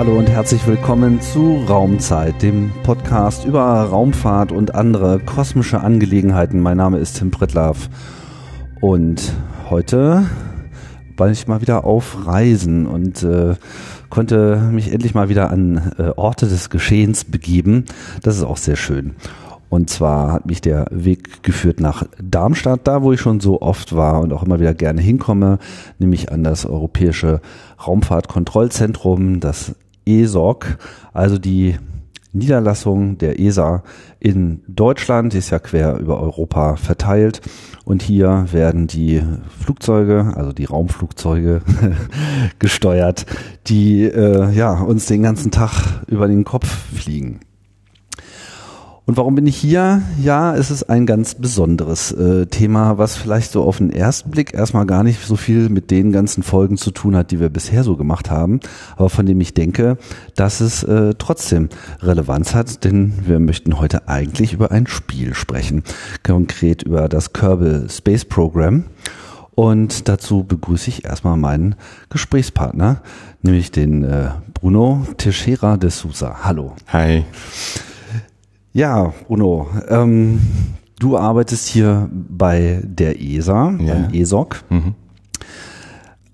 Hallo und herzlich willkommen zu Raumzeit, dem Podcast über Raumfahrt und andere kosmische Angelegenheiten. Mein Name ist Tim Pritlaff und heute war ich mal wieder auf Reisen und äh, konnte mich endlich mal wieder an äh, Orte des Geschehens begeben. Das ist auch sehr schön. Und zwar hat mich der Weg geführt nach Darmstadt, da wo ich schon so oft war und auch immer wieder gerne hinkomme, nämlich an das Europäische Raumfahrtkontrollzentrum, das ESOC, also die Niederlassung der ESA in Deutschland, die ist ja quer über Europa verteilt. Und hier werden die Flugzeuge, also die Raumflugzeuge, gesteuert, die äh, ja uns den ganzen Tag über den Kopf fliegen. Und warum bin ich hier? Ja, es ist ein ganz besonderes äh, Thema, was vielleicht so auf den ersten Blick erstmal gar nicht so viel mit den ganzen Folgen zu tun hat, die wir bisher so gemacht haben, aber von dem ich denke, dass es äh, trotzdem Relevanz hat, denn wir möchten heute eigentlich über ein Spiel sprechen, konkret über das Kerbal Space Program. Und dazu begrüße ich erstmal meinen Gesprächspartner, nämlich den äh, Bruno Teixeira de Sousa. Hallo. Hi. Ja, Bruno, ähm, du arbeitest hier bei der ESA, Ja. beim ESOC. Mhm.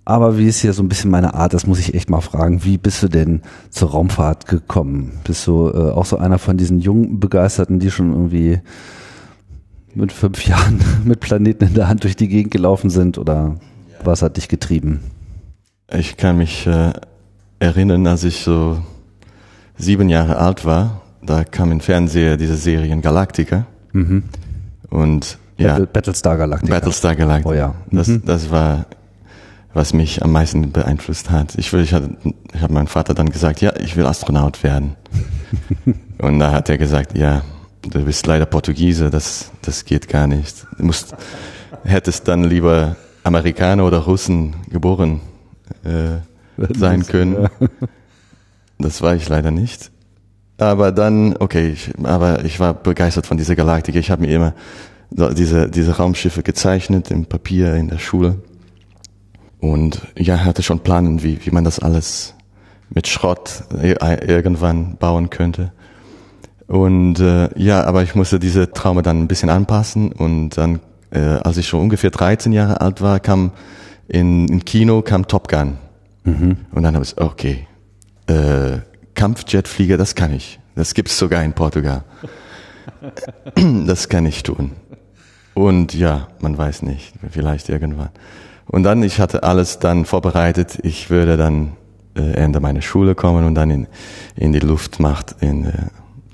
Aber wie ist hier so ein bisschen meine Art, das muss ich echt mal fragen, wie bist du denn zur Raumfahrt gekommen? Bist du äh, auch so einer von diesen jungen Begeisterten, die schon irgendwie mit fünf Jahren mit Planeten in der Hand durch die Gegend gelaufen sind oder was hat dich getrieben? Ich kann mich äh, erinnern, als ich so sieben Jahre alt war, da kam im Fernseher diese Serien Galactica Mhm. und ja, Battle, Battlestar Galactica. Battlestar Galactica. Oh ja. Das, Mhm. das war, was mich am meisten beeinflusst hat. Ich will, ich hatte, ich habe meinem Vater dann gesagt, ja, ich will Astronaut werden. und da hat er gesagt, ja, du bist leider Portugiese, das, das geht gar nicht. Du musst, hättest dann lieber Amerikaner oder Russen geboren äh, sein können. Das war ich leider nicht. Aber dann, okay, ich, aber ich war begeistert von dieser Galaktik. Ich habe mir immer diese, diese Raumschiffe gezeichnet im Papier in der Schule. Und ja, hatte schon Planen, wie, wie man das alles mit Schrott äh, irgendwann bauen könnte. Und äh, ja, aber ich musste diese Traume dann ein bisschen anpassen. Und dann, äh, als ich schon ungefähr 13 Jahre alt war, kam in, im Kino kam Top Gun. Und dann habe ich, okay, äh, Kampfjetflieger, das kann ich. Das gibt's sogar in Portugal. das kann ich tun. Und ja, man weiß nicht, vielleicht irgendwann. Und dann, ich hatte alles dann vorbereitet. Ich würde dann äh, Ende meiner Schule kommen und dann in, in die Luftmacht in, äh,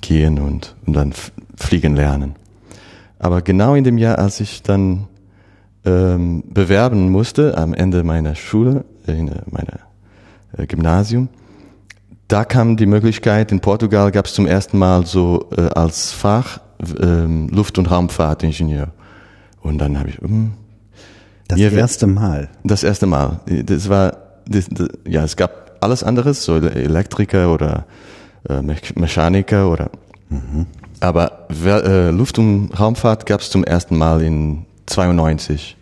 gehen und, und dann fliegen lernen. Aber genau in dem Jahr, als ich dann ähm, bewerben musste, am Ende meiner Schule, in äh, meiner äh, Gymnasium, da kam die Möglichkeit, in Portugal gab es zum ersten Mal so äh, als Fach ähm, Luft- und Raumfahrtingenieur. Und dann habe ich, hm, Das erste Mal. das erste Mal. Das war, das, das, ja, es gab alles anderes, so Elektriker oder äh, Me- Mechaniker oder, aber wer- äh, Luft- und Raumfahrt gab es zum ersten Mal in 92.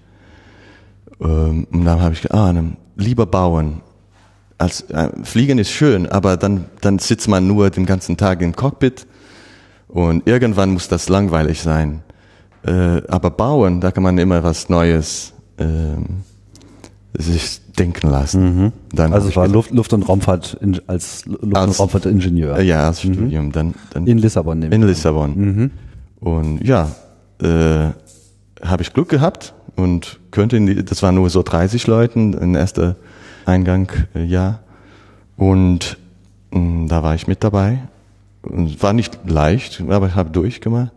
Ähm, und dann habe ich gedacht, ah, lieber bauen. Als, äh, Fliegen ist schön, aber dann, dann sitzt man nur den ganzen Tag im Cockpit und irgendwann muss das langweilig sein. Äh, aber bauen, da kann man immer was Neues ähm, sich denken lassen. Dann Also es ich war Luft, Luft- und Raumfahrt in, als Luft- und Als- Raumfahrtingenieur äh, ja, als Studium. Dann, dann in Lissabon. in Lissabon. Und ja, äh, habe ich Glück gehabt und könnte in die, das waren nur so 30 Leuten, ein erster Eingang, äh, ja. Und mh, da war ich mit dabei. Und war nicht leicht, aber ich habe durchgemacht.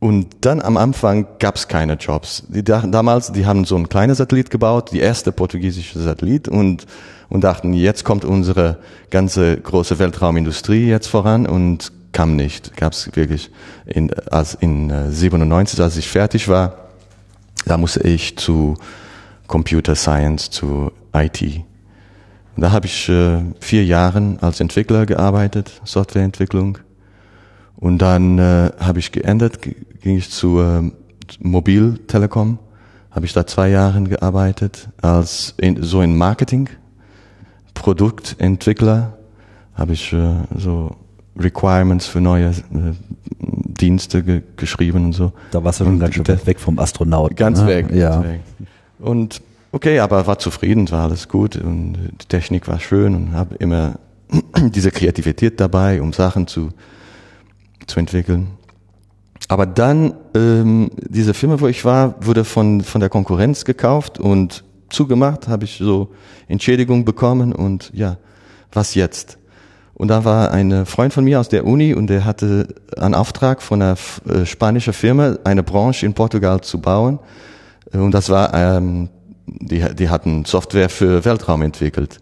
Und dann am Anfang gab es keine Jobs. Die dachten, damals, die haben so ein kleines Satellit gebaut, die erste portugiesische Satellit und, und dachten, jetzt kommt unsere ganze große Weltraumindustrie jetzt voran und kam nicht. Gab es wirklich in, als in äh, 97, als ich fertig war, da musste ich zu Computer Science, zu IT. Und da habe ich äh, vier Jahre als Entwickler gearbeitet, Softwareentwicklung. Und dann äh, habe ich geändert, ging ich zu äh, Mobil Telekom, habe ich da zwei Jahre gearbeitet als in, so in Marketing, Produktentwickler habe ich äh, so Requirements für neue äh, Dienste ge geschrieben und so. Da warst du schon ganz schön weg vom Astronauten. Ganz ne? weg. Ja. Ganz weg. Und okay, aber war zufrieden, war alles gut und die Technik war schön und habe immer diese Kreativität dabei, um Sachen zu, zu entwickeln. Aber dann, ähm, diese Firma, wo ich war, wurde von, von der Konkurrenz gekauft und zugemacht, habe ich so Entschädigung bekommen und ja, was jetzt? Und da war ein Freund von mir aus der Uni und der hatte einen Auftrag von einer äh, spanischen Firma, eine Branche in Portugal zu bauen. Und das war, ähm, die, die hatten Software für Weltraum entwickelt.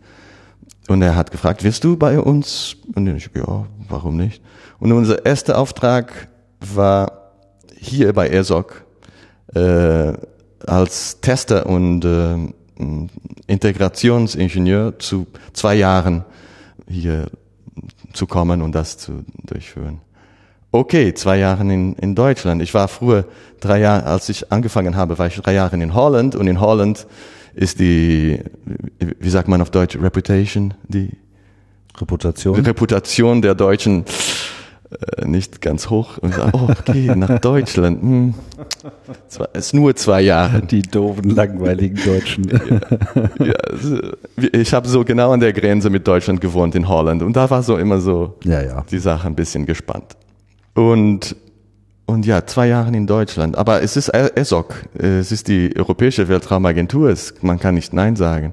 Und er hat gefragt, willst du bei uns? Und ich, ja, warum nicht? Und unser erster Auftrag war hier bei ESOC äh, als Tester und äh, Integrationsingenieur zu zwei Jahren hier zu kommen und das zu durchführen. Okay, zwei Jahre in, in Deutschland. Ich war früher drei Jahre, als ich angefangen habe, war ich drei Jahre in Holland und in Holland ist die, wie sagt man auf Deutsch, Reputation, die Reputation. Reputation der Deutschen äh, nicht ganz hoch. Und sag, oh, okay, nach Deutschland. Hm. Es ist nur zwei Jahre. Die doofen, langweiligen Deutschen. Ja, also, ich habe so genau an der Grenze mit Deutschland gewohnt in Holland und da war so immer so Ja, ja. die Sache ein bisschen gespannt. Und und ja, zwei Jahre in Deutschland. Aber es ist ESOC, es ist die Europäische Weltraumagentur, es, man kann nicht Nein sagen.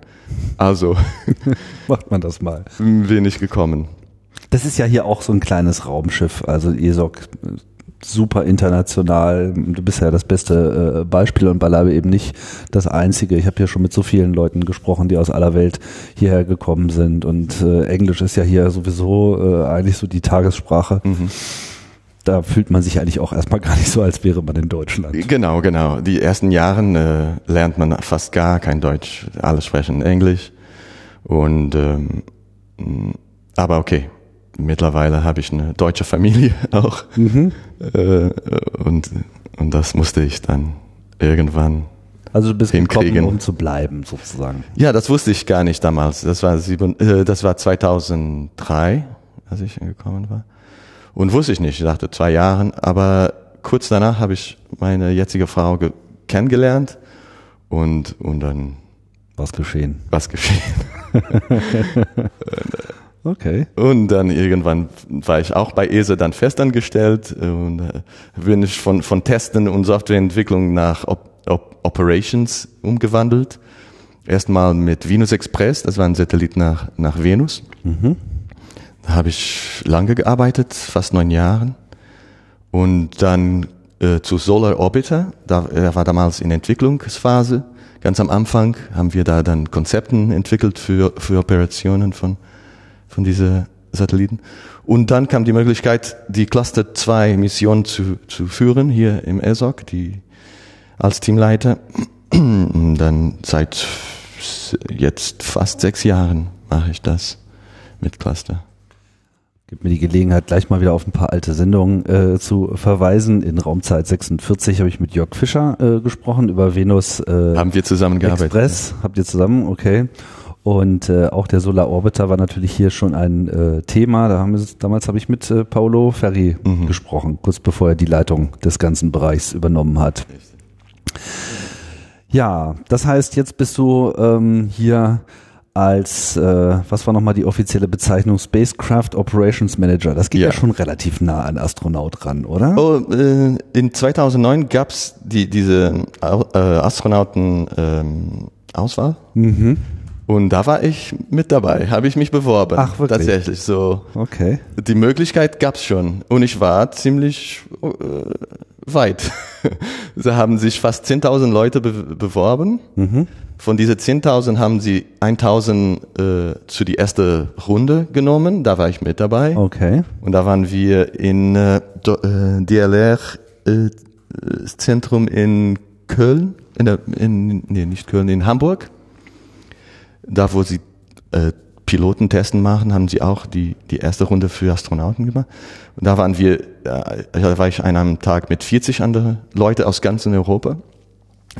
Also Macht man das mal. bin ich gekommen. Das ist ja hier auch so ein kleines Raumschiff, also ESOC super international. Du bist ja das beste äh, Beispiel und beileibe eben nicht das einzige. Ich habe hier schon mit so vielen Leuten gesprochen, die aus aller Welt hierher gekommen sind und äh, Englisch ist ja hier sowieso äh, eigentlich so die Tagessprache. Da fühlt man sich eigentlich auch erstmal gar nicht so, als wäre man in Deutschland. Genau, genau. Die ersten Jahren äh, lernt man fast gar kein Deutsch. Alle sprechen Englisch. Und ähm, mh, aber okay. Mittlerweile habe ich eine deutsche Familie auch. Äh, und, und das musste ich dann irgendwann. Also du bist gekommen, Hinkriegen. um zu bleiben sozusagen. Ja, das wusste ich gar nicht damals. Das war sieben, äh, das war 2003, als ich gekommen war. Und wusste ich nicht. Ich dachte zwei Jahren. Aber kurz danach habe ich meine jetzige Frau ge kennengelernt und und dann Was geschehen? was geschehen. Okay. Und dann irgendwann war ich auch bei ESA dann festangestellt und äh, bin ich von, von Testen und Softwareentwicklung nach Op Op Operations umgewandelt. Erstmal mit Venus Express, das war ein Satellit nach, nach Venus. Da habe ich lange gearbeitet, fast neun Jahren. Und dann äh, zu Solar Orbiter, da, er war damals in Entwicklungsphase. Ganz am Anfang haben wir da dann Konzepten entwickelt für, für Operationen von, von diese Satelliten. Und dann kam die Möglichkeit, die Cluster 2 Mission zu, zu führen, hier im ESOC, die, als Teamleiter. Und dann seit jetzt fast sechs Jahren mache ich das mit Cluster. Gibt mir die Gelegenheit, gleich mal wieder auf ein paar alte Sendungen äh, zu verweisen. In Raumzeit 46 habe ich mit Jörg Fischer äh, gesprochen über Venus äh, Haben wir zusammengearbeitet? Express. Habt ihr zusammen? Okay. Und äh, auch der Solar Orbiter war natürlich hier schon ein äh, Thema. Da haben wir, damals habe ich mit äh, Paolo Ferri gesprochen, kurz bevor er die Leitung des ganzen Bereichs übernommen hat. Ja, das heißt, jetzt bist du ähm, hier als, äh, was war nochmal die offizielle Bezeichnung, Spacecraft Operations Manager. Das geht ja, Ja. schon relativ nah an Astronaut ran, oder? Oh, äh, in 2009 gab's die, diese äh, Astronauten-Auswahl. Mhm. Und da war ich mit dabei, habe ich mich beworben. Ach, wirklich? Tatsächlich so. Okay. Die Möglichkeit gab's schon. Und ich war ziemlich äh, weit. da haben sich fast 10.000 Leute be beworben. Mhm. Von diese 10.000 haben sie 1.000 äh, zu die erste Runde genommen. Da war ich mit dabei. Okay. Und da waren wir in äh, äh, DLR äh, das Zentrum in Köln, in der, in, nee, nicht Köln, in Hamburg. Da, wo sie äh, Pilotentesten machen, haben sie auch die, die erste Runde für Astronauten gemacht. Und da waren wir, äh, da war ich an einem Tag mit 40 andere Leute aus ganz Europa.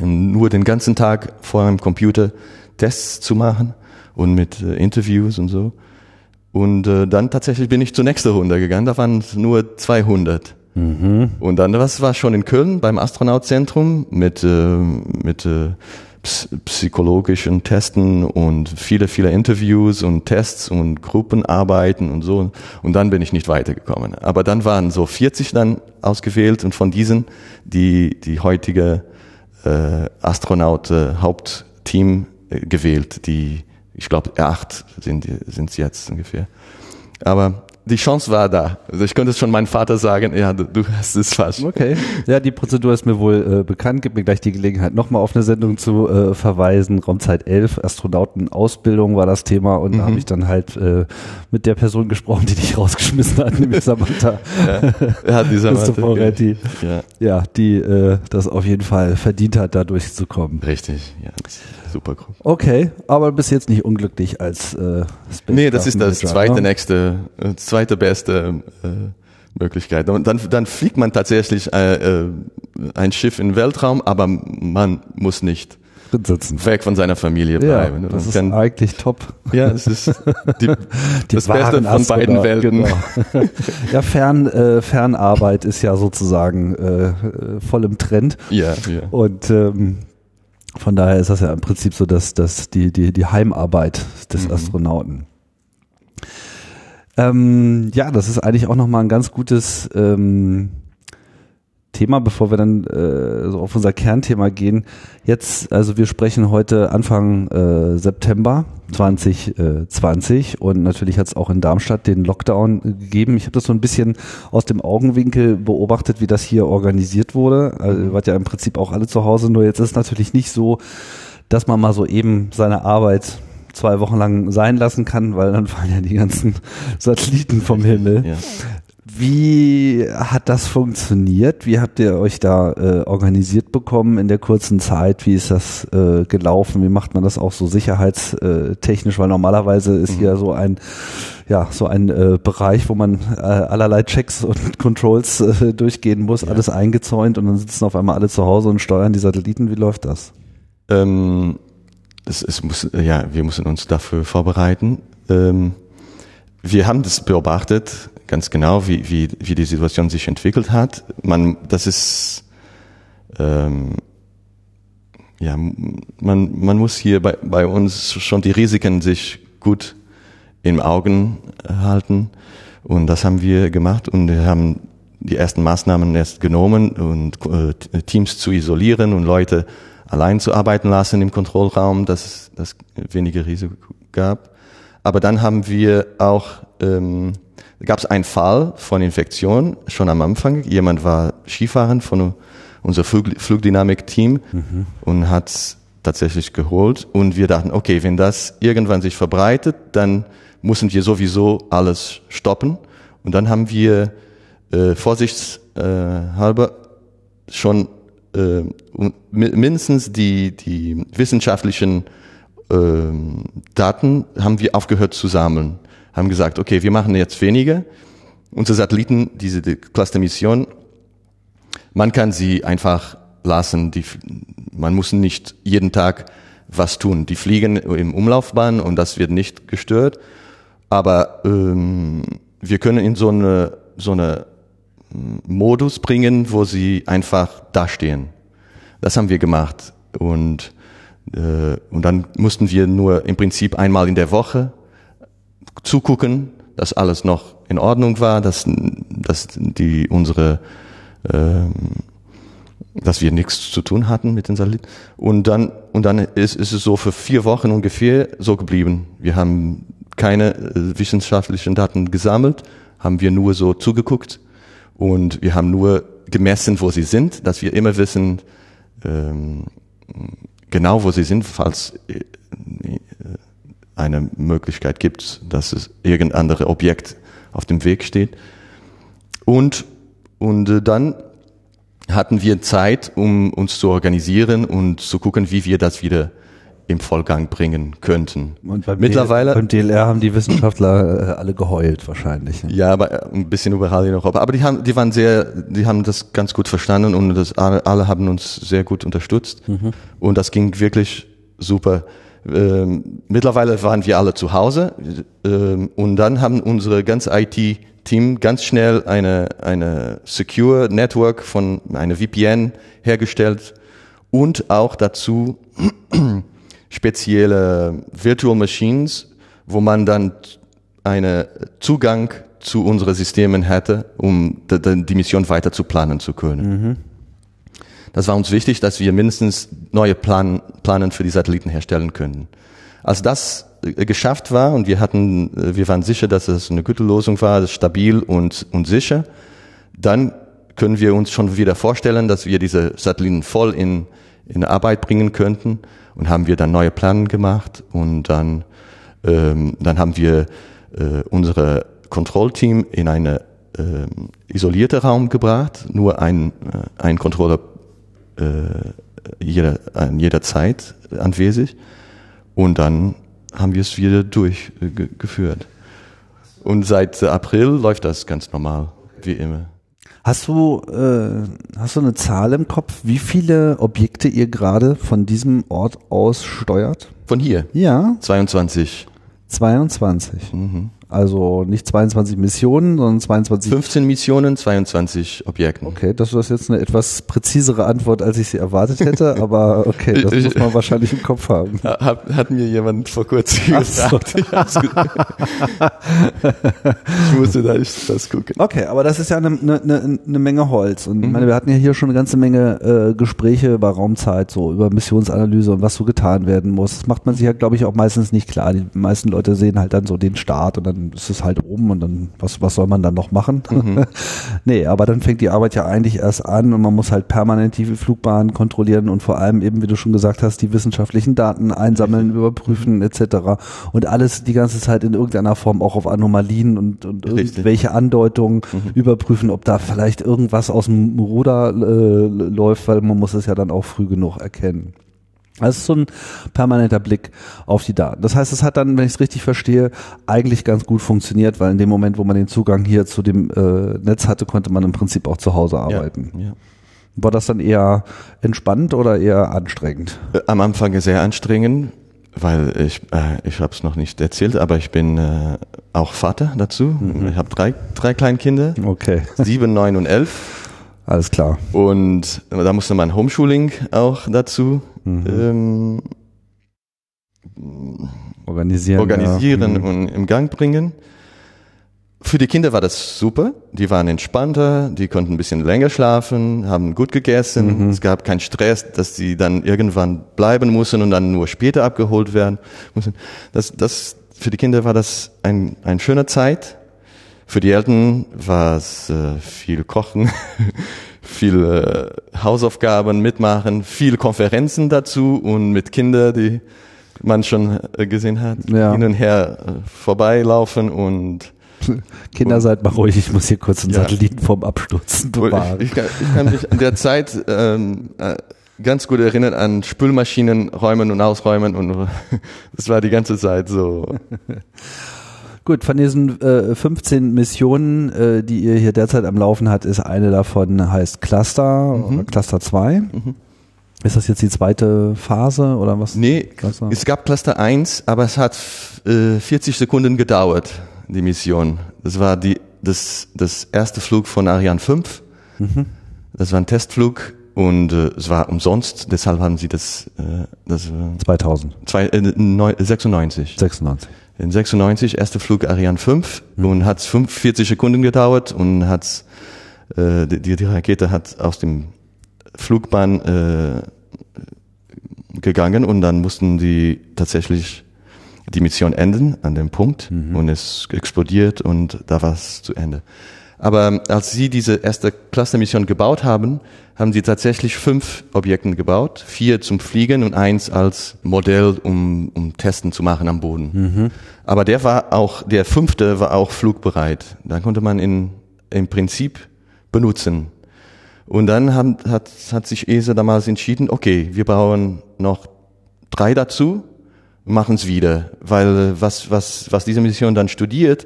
Nur den ganzen Tag vor einem Computer Tests zu machen und mit äh, Interviews und so. Und äh, dann tatsächlich bin ich zur nächsten Runde gegangen, da waren es nur 200. Mhm. Und dann was war schon in Köln beim Astronautzentrum mit, äh, mit äh, psychologischen Testen und viele, viele Interviews und Tests und Gruppenarbeiten und so. Und dann bin ich nicht weitergekommen. Aber dann waren so 40 dann ausgewählt und von diesen die, die heutige äh, Astronaut-Hauptteam äh, gewählt, die, ich glaube, acht sind es jetzt ungefähr. Aber die Chance war da. Also ich könnte es schon meinem Vater sagen, ja, du, du hast es fast. Okay. Ja, die Prozedur ist mir wohl äh, bekannt. Gib mir gleich die Gelegenheit, nochmal auf eine Sendung zu äh, verweisen. Raumzeit 11, Astronautenausbildung war das Thema und mhm. da habe ich dann halt äh, mit der Person gesprochen, die dich rausgeschmissen hat, nämlich Samantha. ja, hat die Samantha. Ja. ja, die äh, das auf jeden Fall verdient hat, da durchzukommen. Richtig, ja. Super cool. Okay, aber bis jetzt nicht unglücklich als äh, Space Nee, das ist das zweite ne? nächste, äh, zweite beste äh, Möglichkeit. Und dann, dann fliegt man tatsächlich äh, äh, ein Schiff in den Weltraum, aber man muss nicht sitzen. weg von seiner Familie bleiben. Ja, das ist kann, eigentlich top. Ja, es ist die, die das Beste von beiden Welten. Genau. ja, Fern, äh, Fernarbeit ist ja sozusagen äh, voll im Trend. Ja, ja. Und ähm, von daher ist das ja im Prinzip so, dass, dass die, die, die Heimarbeit des mhm. Astronauten. Ähm, ja, das ist eigentlich auch nochmal ein ganz gutes ähm, Thema, bevor wir dann äh, so auf unser Kernthema gehen. Jetzt, also wir sprechen heute Anfang äh, September 2020 und natürlich hat es auch in Darmstadt den Lockdown gegeben. Ich habe das so ein bisschen aus dem Augenwinkel beobachtet, wie das hier organisiert wurde. Also ihr wart ja im Prinzip auch alle zu Hause, nur jetzt ist natürlich nicht so, dass man mal so eben seine Arbeit zwei Wochen lang sein lassen kann, weil dann fallen ja die ganzen Satelliten vom Himmel. Ja. Wie hat das funktioniert? Wie habt ihr euch da äh, organisiert bekommen in der kurzen Zeit? Wie ist das äh, gelaufen? Wie macht man das auch so sicherheitstechnisch? Weil normalerweise ist mhm. hier so ein ja so ein äh, Bereich, wo man äh, allerlei Checks und Controls äh, durchgehen muss, ja. alles eingezäunt und dann sitzen auf einmal alle zu Hause und steuern die Satelliten. Wie läuft das? Ähm, es, es muss, ja, wir müssen uns dafür vorbereiten. Ähm, wir haben das beobachtet ganz genau, wie, wie, wie die Situation sich entwickelt hat. Man, das ist, ähm, ja, man, man muss hier bei, bei uns schon die Risiken sich gut im Augen halten. Und das haben wir gemacht und wir haben die ersten Maßnahmen erst genommen und äh, Teams zu isolieren und Leute allein zu arbeiten lassen im Kontrollraum, dass es weniger Risiko gab. Aber dann haben wir auch ähm, gab es einen Fall von Infektion schon am Anfang. Jemand war Skifahren von unser Flug, Flugdynamik-Team mhm. und hat tatsächlich geholt. Und wir dachten, okay, wenn das irgendwann sich verbreitet, dann müssen wir sowieso alles stoppen. Und dann haben wir äh, vorsichtshalber schon äh, mindestens die, die wissenschaftlichen äh, Daten haben wir aufgehört zu sammeln haben gesagt, okay, wir machen jetzt weniger. Unsere Satelliten, diese die Cluster-Mission, man kann sie einfach lassen. Die, man muss nicht jeden Tag was tun. Die fliegen im Umlaufbahn und das wird nicht gestört. Aber ähm, wir können in so eine, so eine Modus bringen, wo sie einfach dastehen. Das haben wir gemacht. Und, äh, und dann mussten wir nur im Prinzip einmal in der Woche zugucken, dass alles noch in Ordnung war, dass, dass die unsere ähm, dass wir nichts zu tun hatten mit den Satelliten. Und dann, und dann ist, ist es so für vier Wochen ungefähr so geblieben. Wir haben keine äh, wissenschaftlichen Daten gesammelt, haben wir nur so zugeguckt und wir haben nur gemessen, wo sie sind, dass wir immer wissen, ähm, genau wo sie sind, falls äh, eine Möglichkeit gibt, dass es irgendein anderes Objekt auf dem Weg steht. Und, und äh, dann hatten wir Zeit, um uns zu organisieren und zu gucken, wie wir das wieder im Vollgang bringen könnten. Und beim Mittlerweile beim DLR haben die Wissenschaftler äh, alle geheult wahrscheinlich. Ne? Ja, aber äh, ein bisschen überall in Europa. Aber die haben, die waren sehr, die haben das ganz gut verstanden und das alle, alle haben uns sehr gut unterstützt. Mhm. Und das ging wirklich super Ähm, mittlerweile waren wir alle zu Hause ähm, und dann haben unsere ganze IT-Team ganz schnell eine, eine Secure Network von einer VPN hergestellt und auch dazu spezielle Virtual Machines, wo man dann einen Zugang zu unseren Systemen hätte, um die Mission weiter zu planen zu können. Mhm. Das war uns wichtig, dass wir mindestens neue Plan, Planen für die Satelliten herstellen können. Als das äh, geschafft war und wir hatten, äh, wir waren sicher, dass es eine gute Lösung war, stabil und, und sicher, dann können wir uns schon wieder vorstellen, dass wir diese Satelliten voll in, in Arbeit bringen könnten und haben wir dann neue Pläne gemacht und dann, ähm, dann haben wir äh, unsere Kontrollteam in eine äh, isolierte Raum gebracht, nur ein, äh, ein Controller äh, jeder, an jeder Zeit anwesend und dann haben wir es wieder durchgeführt. Und seit April läuft das ganz normal, wie immer. Hast du, äh, hast du eine Zahl im Kopf, wie viele Objekte ihr gerade von diesem Ort aus steuert? Von hier? Ja. 22. 22. Mhm. Also nicht 22 Missionen, sondern 22. 15 Missionen, 22 Objekten. Okay, das ist jetzt eine etwas präzisere Antwort, als ich sie erwartet hätte, aber okay, das muss man wahrscheinlich im Kopf haben. Hat, hat mir jemand vor kurzem gesagt. So. ich musste da nicht das gucken. Okay, aber das ist ja eine, eine, eine Menge Holz. Und mhm. meine, wir hatten ja hier schon eine ganze Menge äh, Gespräche über Raumzeit, so über Missionsanalyse und was so getan werden muss. Das macht man sich ja, glaube ich, auch meistens nicht klar. Die meisten Leute sehen halt dann so den Start und dann dann ist es halt oben und dann, was, was soll man dann noch machen? Mhm. nee, aber dann fängt die Arbeit ja eigentlich erst an und man muss halt permanent die Flugbahnen kontrollieren und vor allem eben, wie du schon gesagt hast, die wissenschaftlichen Daten einsammeln, überprüfen etc. Und alles die ganze Zeit in irgendeiner Form auch auf Anomalien und, und irgendwelche Andeutungen mhm. überprüfen, ob da vielleicht irgendwas aus dem Ruder äh, läuft, weil man muss es ja dann auch früh genug erkennen. Das ist so ein permanenter Blick auf die Daten. Das heißt, es hat dann, wenn ich es richtig verstehe, eigentlich ganz gut funktioniert, weil in dem Moment, wo man den Zugang hier zu dem äh, Netz hatte, konnte man im Prinzip auch zu Hause arbeiten. Ja, ja. War das dann eher entspannt oder eher anstrengend? Äh, am Anfang sehr anstrengend, weil ich, äh, ich habe es noch nicht erzählt, aber ich bin äh, auch Vater dazu. Mhm. Ich habe drei, drei Kleinkinder, okay. sieben, neun und elf. Alles klar. Und da musste man Homeschooling auch dazu mhm. ähm, organisieren, organisieren ja. Mhm. und im Gang bringen. Für die Kinder war das super. Die waren entspannter, die konnten ein bisschen länger schlafen, haben gut gegessen. Mhm. Es gab keinen Stress, dass sie dann irgendwann bleiben mussten und dann nur später abgeholt werden mussten. Das, das, für die Kinder war das ein, ein schöner Zeit. Für die Eltern war es äh, viel Kochen, viel äh, Hausaufgaben mitmachen, viel Konferenzen dazu und mit Kindern, die man schon äh, gesehen hat, ja. hin und her äh, vorbeilaufen und Kinder, seid mal ruhig, ich muss hier kurz einen ja. Satelliten vom Abstürzen bewahren. Ich, ich, kann, ich kann mich an der Zeit ähm, äh, ganz gut erinnern an Spülmaschinen räumen und ausräumen und das war die ganze Zeit so. Gut, von diesen äh, 15 Missionen, äh, die ihr hier derzeit am Laufen hat, ist eine davon heißt Cluster, mhm. Cluster 2. Mhm. Ist das jetzt die zweite Phase oder was? Nee, Cluster? es gab Cluster 1, aber es hat äh, 40 Sekunden gedauert, die Mission. Das war die, das, das erste Flug von Ariane 5. Mhm. Das war ein Testflug und äh, es war umsonst, deshalb haben sie das, äh, das 2000. Zwei, äh, 96. 96 in 96 erste Flug Ariane 5 mhm. und hat 45 Sekunden gedauert und hat äh, die, die Rakete hat aus dem Flugbahn äh, gegangen und dann mussten die tatsächlich die Mission enden an dem Punkt mhm. und es explodiert und da war es zu Ende. Aber als sie diese erste Cluster-Mission gebaut haben, haben sie tatsächlich fünf Objekte gebaut, vier zum Fliegen und eins als Modell, um, um Testen zu machen am Boden. Mhm. Aber der war auch, der fünfte war auch flugbereit. Da konnte man in, im Prinzip benutzen. Und dann haben, hat, hat sich ESA damals entschieden, okay, wir brauchen noch drei dazu, machen es wieder, weil was, was, was diese Mission dann studiert,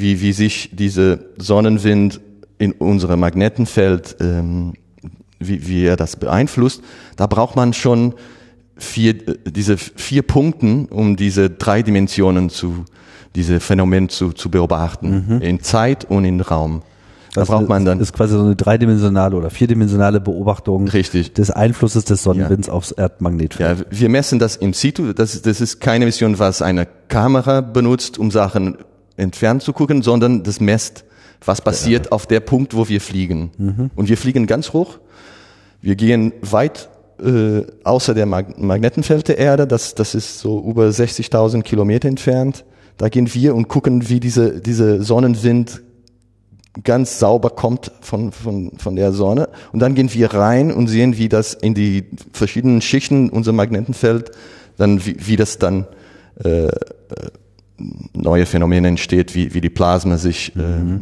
wie, wie sich diese Sonnenwind in unserem Magnetenfeld, ähm, wie, wie er das beeinflusst, da braucht man schon vier, diese vier Punkten, um diese drei Dimensionen zu, diese Phänomen zu, zu beobachten. Mhm. In Zeit und in Raum. Da Das braucht man dann, ist quasi so eine dreidimensionale oder vierdimensionale Beobachtung Richtig. des Einflusses des Sonnenwinds aufs Erdmagnetfeld. ja, wir messen das in situ. Das, das ist keine Mission, was eine Kamera benutzt, um Sachen entfernt zu gucken, sondern das messt, was passiert auf der Punkt, wo wir fliegen. Mhm. Und wir fliegen ganz hoch. Wir gehen weit äh, außer der Mag Magnetenfeld der Erde. Das, das ist so über 60.000 Kilometer entfernt. Da gehen wir und gucken, wie diese, diese Sonnenwind ganz sauber kommt von, von, von der Sonne. Und dann gehen wir rein und sehen, wie das in die verschiedenen Schichten unser Magnetenfeld, dann wie, wie das dann äh, äh, neue Phänomene entsteht, wie, wie die Plasma sich äh,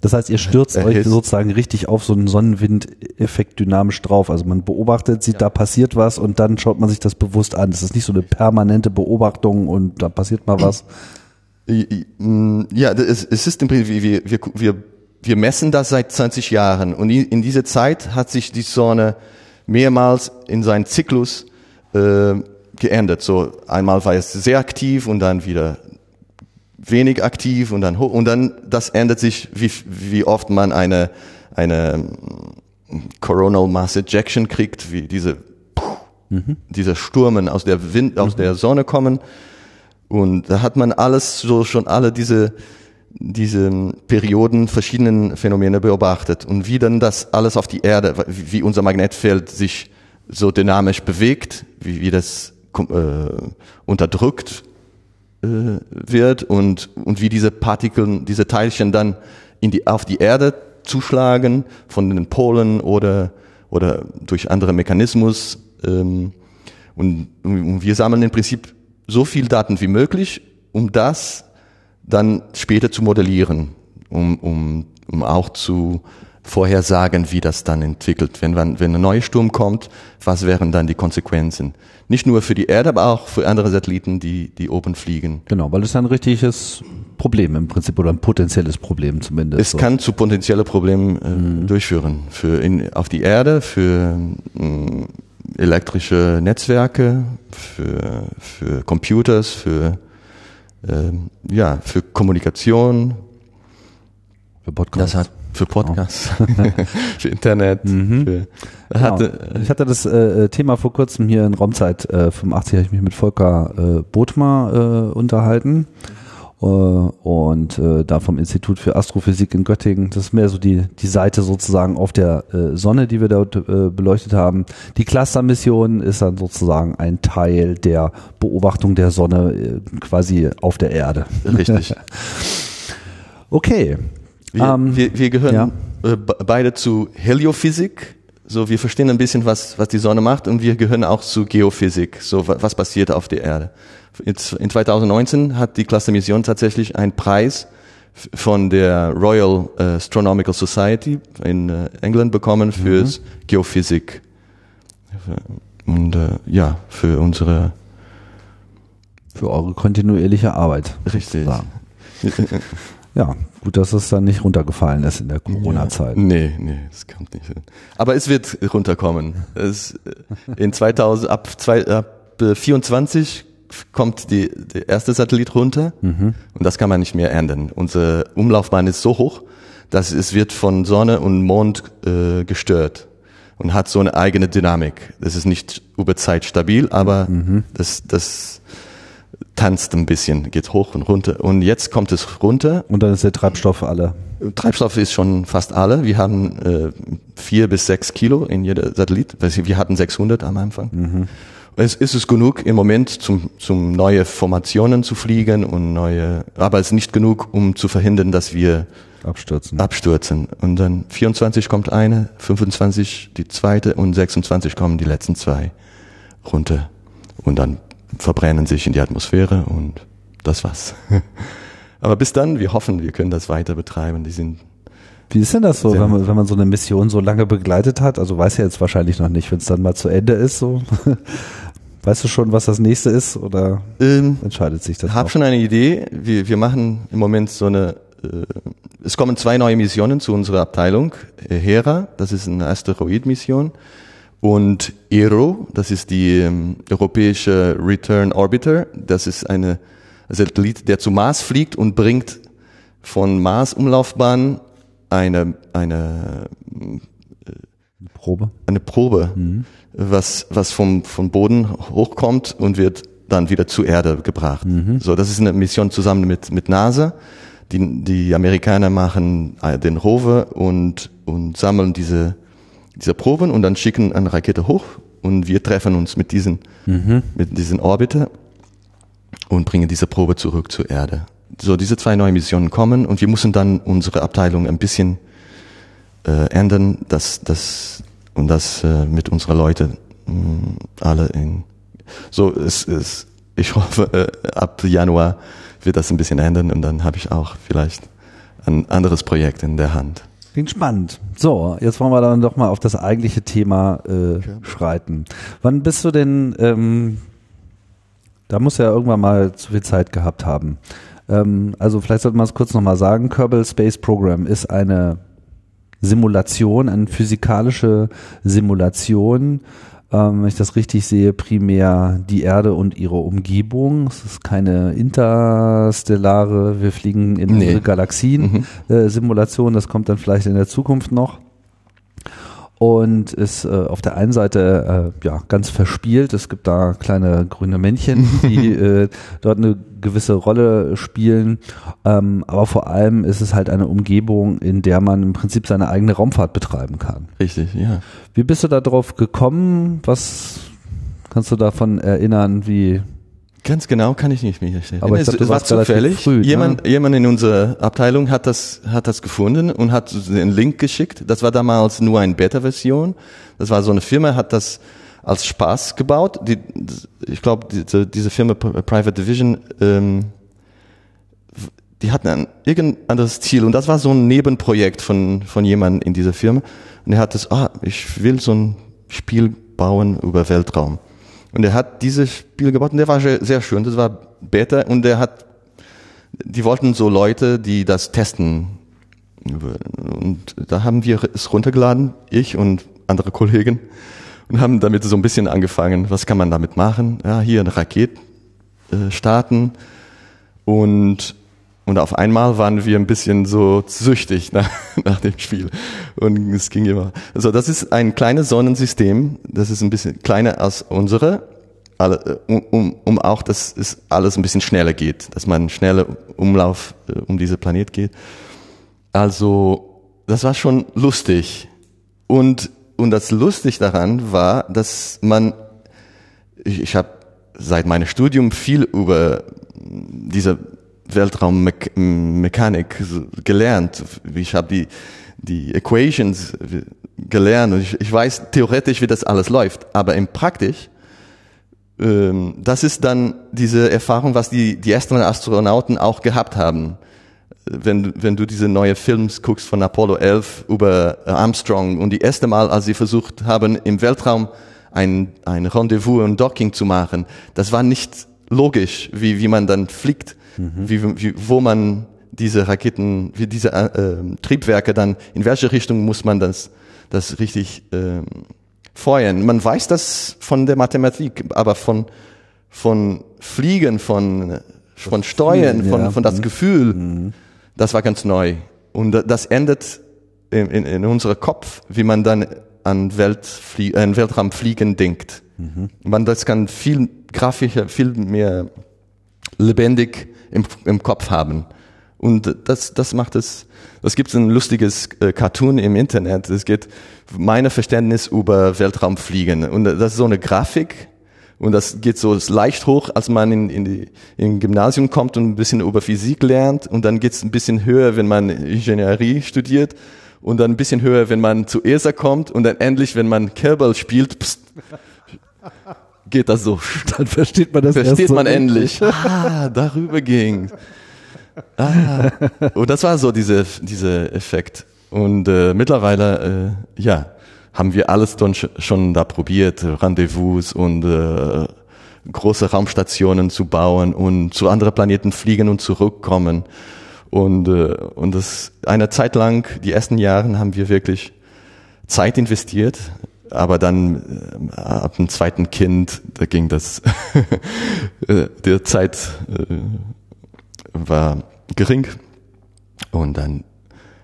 Das heißt, ihr stürzt euch erhitzt. sozusagen richtig auf so einen Sonnenwindeffekt dynamisch drauf. Also man beobachtet, sieht, da passiert was und dann schaut man sich das bewusst an. Das ist nicht so eine permanente Beobachtung und da passiert mal was. Mm, Ja, es ist im Prinzip, wir, wir, wir, wir messen das seit 20 Jahren und in dieser Zeit hat sich die Sonne mehrmals in seinen Zyklus äh, geändert. So einmal war es sehr aktiv und dann wieder wenig aktiv und dann hoch und dann das ändert sich, wie, wie oft man eine eine mm, Coronal Mass Ejection kriegt, wie diese diese Stürmen aus der Wind aus der Sonne kommen. Und da hat man alles so schon alle diese diese Perioden verschiedenen Phänomene beobachtet. Und wie dann das alles auf die Erde, wie unser Magnetfeld sich so dynamisch bewegt, wie, wie das äh, unterdrückt wird und, und wie diese Partikeln, diese Teilchen dann in die, auf die Erde zuschlagen von den Polen oder, oder durch andere Mechanismus. Ähm, und, und wir sammeln im Prinzip so viel Daten wie möglich, um das dann später zu modellieren, um, um, um auch zu vorhersagen, wie das dann entwickelt. Wenn, man, wenn ein neuer Sturm kommt, was wären dann die Konsequenzen? Nicht nur für die Erde, aber auch für andere Satelliten, die, die oben fliegen. Genau, weil es ein richtiges Problem im Prinzip oder ein potenzielles Problem zumindest. Es kann zu potenziellen Problemen äh, durchführen. Für in, auf die Erde, für mh, elektrische Netzwerke, für, für Computers, für, ähm, ja, für Kommunikation, für Podcasts. Das hat für Podcasts, für Internet, für, Genau. hatte, ich hatte das äh, Thema vor kurzem hier in Raumzeit äh, 85, habe ich mich mit Volker äh, Bothmer äh, unterhalten äh, und äh, da vom Institut für Astrophysik in Göttingen. Das ist mehr so die, die Seite sozusagen auf der äh, Sonne, die wir dort äh, beleuchtet haben. Die Cluster-Mission ist dann sozusagen ein Teil der Beobachtung der Sonne äh, quasi auf der Erde. richtig. Okay. Wir, Ähm, wir, wir gehören ja. äh, be- beide zu Heliophysik. So, wir verstehen ein bisschen, was, was die Sonne macht und wir gehören auch zu Geophysik. So, wa- was passiert auf der Erde? Jetzt, in 2019 hat die Cluster Mission tatsächlich einen Preis von der Royal äh, Astronomical Society in äh, England bekommen fürs Geophysik. Und äh, ja, für unsere Für eure kontinuierliche Arbeit. richtig. sozusagen. Ja, gut, dass es dann nicht runtergefallen ist in der Corona-Zeit. Nee, nee, das kommt nicht hin. Aber es wird runterkommen. Es, äh, in 2000, ab, zwei, ab äh, 24 kommt die, der erste Satellit runter und das kann man nicht mehr ändern. Unsere Umlaufbahn ist so hoch, dass es wird von Sonne und Mond äh, gestört und hat so eine eigene Dynamik. Das ist nicht über Zeit stabil, aber das, das tanzt ein bisschen, geht hoch und runter. Und jetzt kommt es runter Und dann ist der Treibstoff alle. Treibstoff ist schon fast alle. Wir haben äh, vier bis sechs Kilo in jeder Satellit. Wir hatten 600 am Anfang. Es ist es genug im Moment, zum, zum neue Formationen zu fliegen und neue, aber es ist nicht genug, um zu verhindern, dass wir Abstürzen. abstürzen. Und dann 24 kommt eine, 25 die zweite und 26 kommen die letzten zwei runter. Und dann verbrennen sich in die Atmosphäre und das war's. Aber bis dann, wir hoffen, wir können das weiter betreiben. Die sind Wie ist denn das so, wenn man, wenn man so eine Mission so lange begleitet hat? Also weiß ja jetzt wahrscheinlich noch nicht, wenn es dann mal zu Ende ist, so. Weißt du schon, was das nächste ist oder ähm, entscheidet sich das? Ich habe schon eine Idee. Wir, wir machen im Moment so eine. Äh, es kommen zwei neue Missionen zu unserer Abteilung. Äh, Hera, das ist eine Asteroid-Mission. Und ERO, das ist die ähm, europäische Return Orbiter, das ist eine Satellit, der zu Mars fliegt und bringt von Mars-Umlaufbahn eine, eine Probe. Eine Probe, mhm. was, was vom, vom Boden hochkommt und wird dann wieder zur Erde gebracht. Mhm. So, das ist eine Mission zusammen mit, mit NASA. Die, die Amerikaner machen äh, den Rover und, und sammeln diese, diese Proben und dann schicken eine Rakete hoch und wir treffen uns mit diesen, mhm. mit diesen Orbiter und bringen diese Probe zurück zur Erde. So, diese zwei neue Missionen kommen und wir müssen dann unsere Abteilung ein bisschen äh, ändern, dass das und das äh, mit unserer Leute mh, mm, alle in so es ist ich hoffe äh, ab Januar wird das ein bisschen ändern und dann habe ich auch vielleicht ein anderes Projekt in der Hand. Klingt spannend. So, jetzt wollen wir dann doch mal auf das eigentliche Thema äh, okay. schreiten. Wann bist du denn, ähm, da muss ja irgendwann mal zu viel Zeit gehabt haben. Ähm, also vielleicht sollte man es kurz nochmal sagen, Kerbal Space Program ist eine Simulation, eine physikalische Simulation, ähm, wenn ich das richtig sehe, primär die Erde und ihre Umgebung. Es ist keine interstellare, wir fliegen in nee. Galaxien mhm. äh, das kommt dann vielleicht in der Zukunft noch und ist äh, auf der einen Seite äh, ja ganz verspielt. Es gibt da kleine grüne Männchen, die äh, dort eine gewisse Rolle spielen. Ähm, aber vor allem ist es halt eine Umgebung, in der man im Prinzip seine eigene Raumfahrt betreiben kann. Richtig, ja. Wie bist du da drauf gekommen? Was kannst du davon erinnern, wie Ganz genau kann ich nicht mich erinnern. Aber ich glaub, es war zufällig. Früh, ne? jemand, ne? jemand in unserer Abteilung hat das, hat das gefunden und hat den Link geschickt. Das war damals nur eine Beta-Version. Das war so eine Firma, hat das als Spaß gebaut. Die, ich glaube, diese, diese Firma Private Division, ähm, die hatten ein irgendein anderes Ziel und das war so ein Nebenprojekt von von jemandem in dieser Firma und er hat das, ah, ich will so ein Spiel bauen über Weltraum. Und er hat dieses Spiel gebaut und der war sehr schön. Das war Beta und der hat, die wollten so Leute, die das testen. Und da haben wir es runtergeladen, ich und andere Kollegen, und haben damit so ein bisschen angefangen. Was kann man damit machen? Ja, hier eine Rakete äh, starten und und auf einmal waren wir ein bisschen so süchtig nach, nach dem Spiel. Und es ging immer. Also das ist ein kleines Sonnensystem. Das ist ein bisschen kleiner als unsere. Um, um, um auch, dass es alles ein bisschen schneller geht. Dass man schneller Umlauf äh, um diese Planet geht. Also, das war schon lustig. Und, und das lustig daran war, dass man, ich, ich habe seit meinem Studium viel über diese Weltraummechanik gelernt. Ich habe die, die Equations gelernt und ich, ich weiß theoretisch, wie das alles läuft, aber im Praktisch, ähm, das ist dann diese Erfahrung, was die, die ersten Astronauten auch gehabt haben. Wenn, wenn du diese neue Films guckst von Apollo 11 über Armstrong und die erste Mal, als sie versucht haben, im Weltraum ein, ein Rendezvous und Docking zu machen, das war nicht logisch, wie, wie man dann fliegt mhm. wie, wie, wo man diese Raketen, wie diese äh, Triebwerke dann, in welche Richtung muss man das, das richtig äh, feuern. Man weiß das von der Mathematik, aber von, von Fliegen, von, von Steuern, von, ja. von das mhm. Gefühl, mhm. das war ganz neu. Und das endet in, in, in unserem Kopf, wie man dann an, Weltflie an Weltraumfliegen denkt. Mhm. Man das kann viel grafischer, viel mehr lebendig im, im Kopf haben. Und das, das macht es, das gibt ein lustiges äh, Cartoon im Internet. Es geht meine Verständnis über Weltraumfliegen. Und das ist so eine Grafik. Und das geht so leicht hoch, als man in, in, die, in Gymnasium kommt und ein bisschen über Physik lernt. Und dann geht es ein bisschen höher, wenn man Ingenieurie studiert. Und dann ein bisschen höher, wenn man zu ESA kommt. Und dann endlich, wenn man Kerbal spielt, pst, geht das so. Dann versteht man das Versteht man so endlich. Ah, darüber ging. Ah. Und das war so diese, diese Effekt. Und äh, mittlerweile, äh, ja, haben wir alles dann schon da probiert, Rendezvous und äh, große Raumstationen zu bauen und zu anderen Planeten fliegen und zurückkommen. Und, äh, und das eine Zeit lang, die ersten Jahre, haben wir wirklich Zeit investiert aber dann äh, ab dem zweiten Kind, da ging das, äh, der Zeit äh, war gering und dann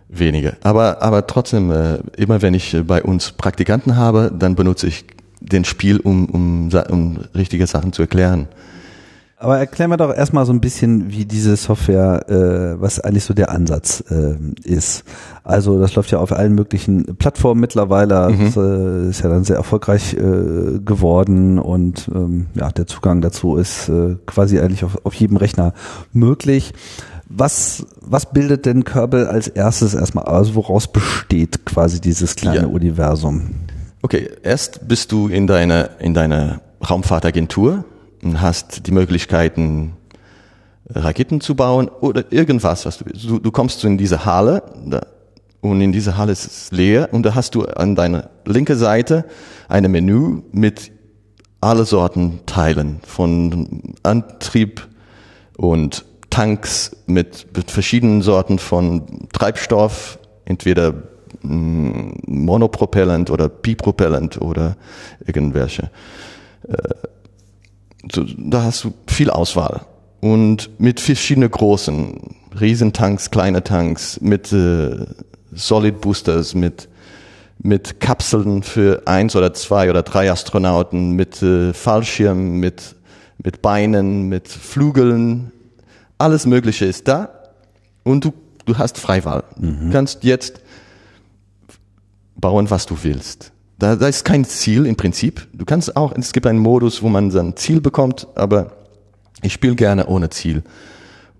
weniger. Aber, aber trotzdem, äh, immer wenn ich bei uns Praktikanten habe, dann benutze ich den Spiel, um, um, um richtige Sachen zu erklären. Aber erklär mir doch erstmal so ein bisschen, wie diese Software, äh, was eigentlich so der Ansatz äh, ist. Also das läuft ja auf allen möglichen Plattformen mittlerweile. Mhm. Das äh, ist ja dann sehr erfolgreich äh, geworden und ähm, ja, der Zugang dazu ist äh, quasi eigentlich auf, auf jedem Rechner möglich. Was, was bildet denn Kerbal als erstes erstmal? Also woraus besteht quasi dieses kleine ja. Universum? Okay, erst bist du in deiner in deiner Raumfahrtagentur hast die Möglichkeiten, Raketen zu bauen oder irgendwas, was du. Du, du kommst in diese Halle da, und in dieser Halle ist es leer und da hast du an deiner linken Seite ein Menü mit alle Sorten Teilen von Antrieb und Tanks mit, mit verschiedenen Sorten von Treibstoff, entweder mm, Monopropellant oder Bipropellant oder irgendwelche. Äh, da hast du viel Auswahl. Und mit verschiedenen großen, Riesentanks, kleine Tanks, mit äh, Solid Boosters, mit, mit Kapseln für eins oder zwei oder drei Astronauten, mit äh, Fallschirmen, mit, mit Beinen, mit Flügeln. Alles Mögliche ist da. Und du, du hast Freiwahl. Mhm. Du kannst jetzt bauen, was du willst. Da, da ist kein Ziel im Prinzip. Du kannst auch, es gibt einen Modus, wo man sein Ziel bekommt, aber ich spiele gerne ohne Ziel.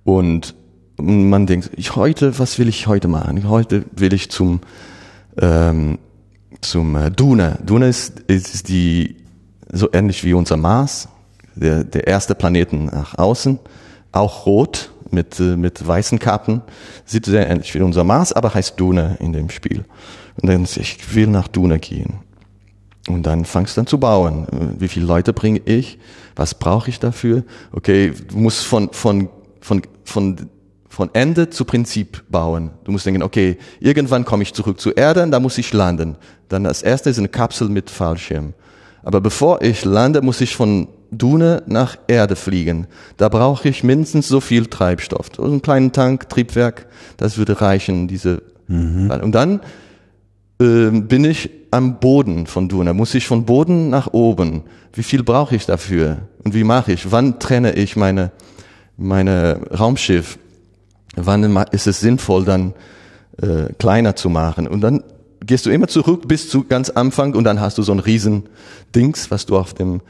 Und man denkt, ich heute, was will ich heute machen? Heute will ich zum ähm, zum äh, Duna. Duna ist, ist die so ähnlich wie unser Mars, der der erste Planeten nach außen, auch rot mit äh, mit weißen Kappen, sieht sehr ähnlich wie unser Mars, aber heißt Duna in dem Spiel. Und dann ich will nach Duna gehen. Und dann fangst du an zu bauen. Wie viele Leute bringe ich? Was brauche ich dafür? Okay, du musst von, von, von, von, von Ende zu Prinzip bauen. Du musst denken, okay, irgendwann komme ich zurück zur Erde und da muss ich landen. Dann das erste ist eine Kapsel mit Fallschirm. Aber bevor ich lande, muss ich von Dune nach Erde fliegen. Da brauche ich mindestens so viel Treibstoff. So einen kleinen Tank, Triebwerk, das würde reichen, diese. Mhm. Und dann äh, bin ich am Boden von Duna? Muss ich von Boden nach oben? Wie viel brauche ich dafür? Und wie mache ich? Wann trenne ich meine, meine Raumschiff? Wann ist es sinnvoll, dann äh, kleiner zu machen? Und dann gehst du immer zurück bis zu ganz Anfang und dann hast du so ein riesen Dings, was du auf dem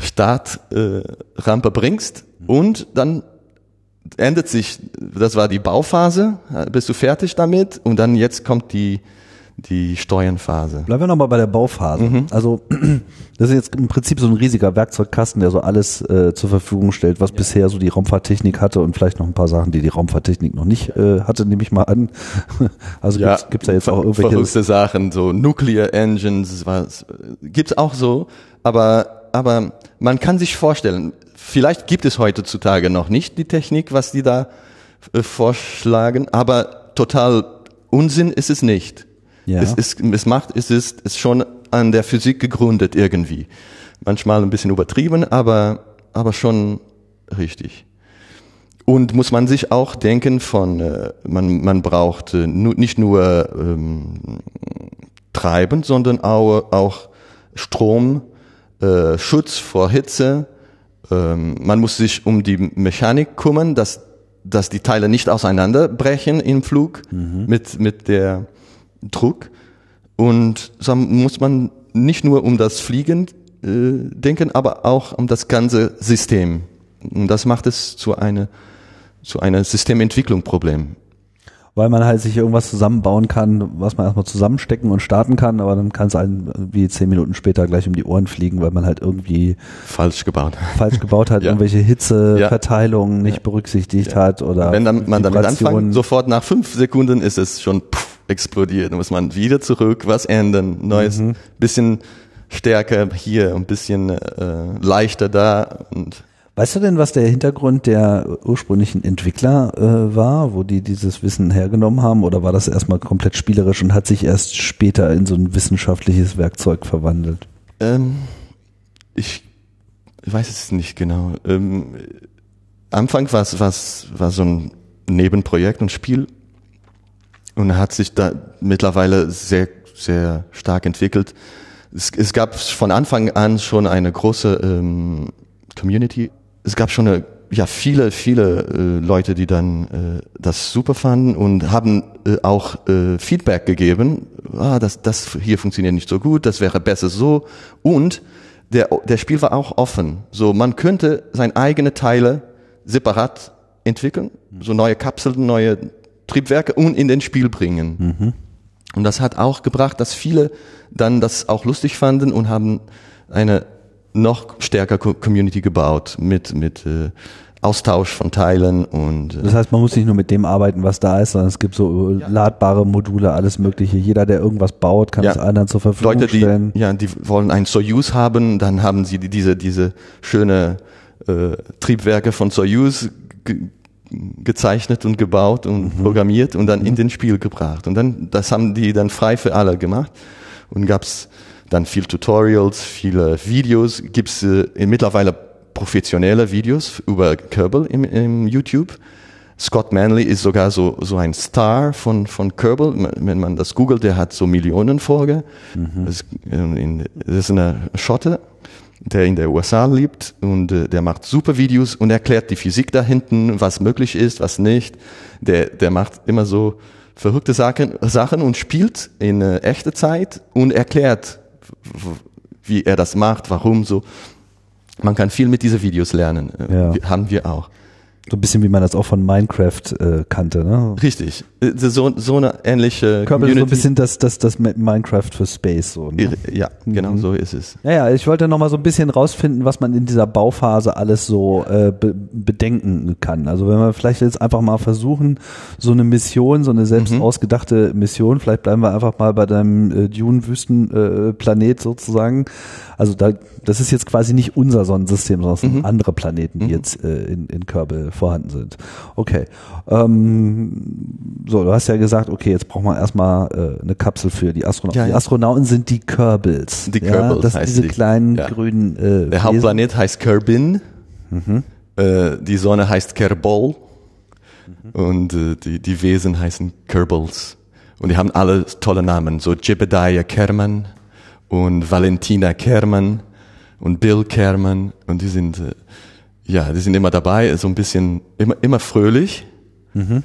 Startrampe äh, bringst und dann endet sich, das war die Bauphase, bist du fertig damit und dann jetzt kommt die die Steuernphase. Bleiben wir nochmal bei der Bauphase. Mhm. Also das ist jetzt im Prinzip so ein riesiger Werkzeugkasten, der so alles äh, zur Verfügung stellt, was ja. bisher so die Raumfahrttechnik hatte und vielleicht noch ein paar Sachen, die die Raumfahrttechnik noch nicht äh, hatte, nehme ich mal an. Also ja, gibt's, gibt's da jetzt auch irgendwelche verrückte Sachen, so Nuclear Engines, was gibt's auch so, aber aber man kann sich vorstellen, vielleicht gibt es heutzutage noch nicht die Technik, was die da äh, vorschlagen, aber total Unsinn ist es nicht. Ja. Es, ist, es macht, es ist, ist schon an der Physik gegründet irgendwie. Manchmal ein bisschen übertrieben, aber, aber schon richtig. Und muss man sich auch denken von, äh, man, man braucht äh, nu, nicht nur ähm, Treiben, sondern auch, auch Strom, äh, Schutz vor Hitze. Ähm, man muss sich um die Mechanik kümmern, dass, dass die Teile nicht auseinanderbrechen im Flug mhm. mit, mit der Druck. Und so muss man nicht nur um das Fliegen äh, denken, aber auch um das ganze System. Und das macht es zu einer zu einer Systementwicklung Problem. Weil man halt sich irgendwas zusammenbauen kann, was man erstmal zusammenstecken und starten kann, aber dann kann es einem wie zehn Minuten später gleich um die Ohren fliegen, weil man halt irgendwie falsch gebaut, falsch gebaut hat, ja. irgendwelche Hitzeverteilungen ja. nicht berücksichtigt ja. hat oder wenn dann, man damit anfängt, sofort nach fünf Sekunden ist es schon pff, explodiert. Da muss man wieder zurück, was ändern, neues, mhm. bisschen stärker hier, ein bisschen äh, leichter da und Weißt du denn, was der Hintergrund der ursprünglichen Entwickler äh, war, wo die dieses Wissen hergenommen haben? Oder war das erstmal komplett spielerisch und hat sich erst später in so ein wissenschaftliches Werkzeug verwandelt? Ähm, ich weiß es nicht genau. Ähm, Anfang war es war so ein Nebenprojekt und Spiel und hat sich da mittlerweile sehr, sehr stark entwickelt. Es, es gab von Anfang an schon eine große ähm, Community. Es gab schon eine, ja viele, viele äh, Leute, die dann äh, das super fanden und haben äh, auch äh, Feedback gegeben. Ah, das, das hier funktioniert nicht so gut, das wäre besser so. Und der, der Spiel war auch offen. So, man könnte seine eigene Teile separat entwickeln, so neue Kapseln, neue Triebwerke und in den Spiel bringen. Mhm. Und das hat auch gebracht, dass viele dann das auch lustig fanden und haben eine noch stärker Community gebaut mit mit äh, Austausch von Teilen und äh das heißt, man muss nicht nur mit dem arbeiten, was da ist, sondern es gibt so ja. ladbare Module, alles Mögliche. Jeder, der irgendwas baut, kann ja. es anderen zur Verfügung Leute, stellen. Die, ja, die wollen ein Soyuz haben, dann haben sie diese diese schöne äh, Triebwerke von Soyuz gezeichnet und gebaut und mhm. programmiert und dann mhm. in den Spiel gebracht. Und dann, das haben die dann frei für alle gemacht. Und gab's dann viel Tutorials, viele Videos, gibt's äh, mittlerweile professionelle Videos über Kerbal im, im YouTube. Scott Manley ist sogar so, so ein Star von, von Kerbal. Wenn man das googelt, der hat so Millionen Folge. Mhm. Das, äh, das ist eine Schotte der in der USA lebt und äh, der macht super Videos und erklärt die Physik da hinten, was möglich ist, was nicht. Der, der macht immer so verrückte Sachen, Sachen und spielt in äh, echter Zeit und erklärt, wie er das macht, warum so. Man kann viel mit diesen Videos lernen. Äh, ja. Haben wir auch. So ein bisschen wie man das auch von Minecraft äh, kannte, ne? Richtig. Äh, so, so eine ähnliche Körper so ein bisschen das, das, das Minecraft für Space so. Ne? Ja, genau mhm. so ist es. Ja, ja, ich wollte noch mal so ein bisschen rausfinden, was man in dieser Bauphase alles so äh, be bedenken kann. Also wenn wir vielleicht jetzt einfach mal versuchen, so eine Mission, so eine selbst mhm. ausgedachte Mission, vielleicht bleiben wir einfach mal bei deinem äh, Dune-Wüstenplanet äh, sozusagen. Also da, das ist jetzt quasi nicht unser Sonnensystem, sondern mhm. andere Planeten, die mhm. jetzt äh, in, in Kerbal vorhanden sind. Okay. Ähm, so, du hast ja gesagt, okay, jetzt brauchen wir erstmal äh, eine Kapsel für die Astronauten. Ja, ja. Die Astronauten sind die Kerbals. Die Kerbals. Ja, das sind diese die. kleinen grünen. Äh, Der Hauptplanet heißt Kerbin. Mhm. Äh, die Sonne heißt Kerbol. Mhm. Und äh, die, die Wesen heißen Kerbals. Und die haben alle tolle Namen. So Jebediah Kerman und Valentina Kerman und Bill Kerman und die sind äh, ja, die sind immer dabei, so ein bisschen immer immer fröhlich mhm.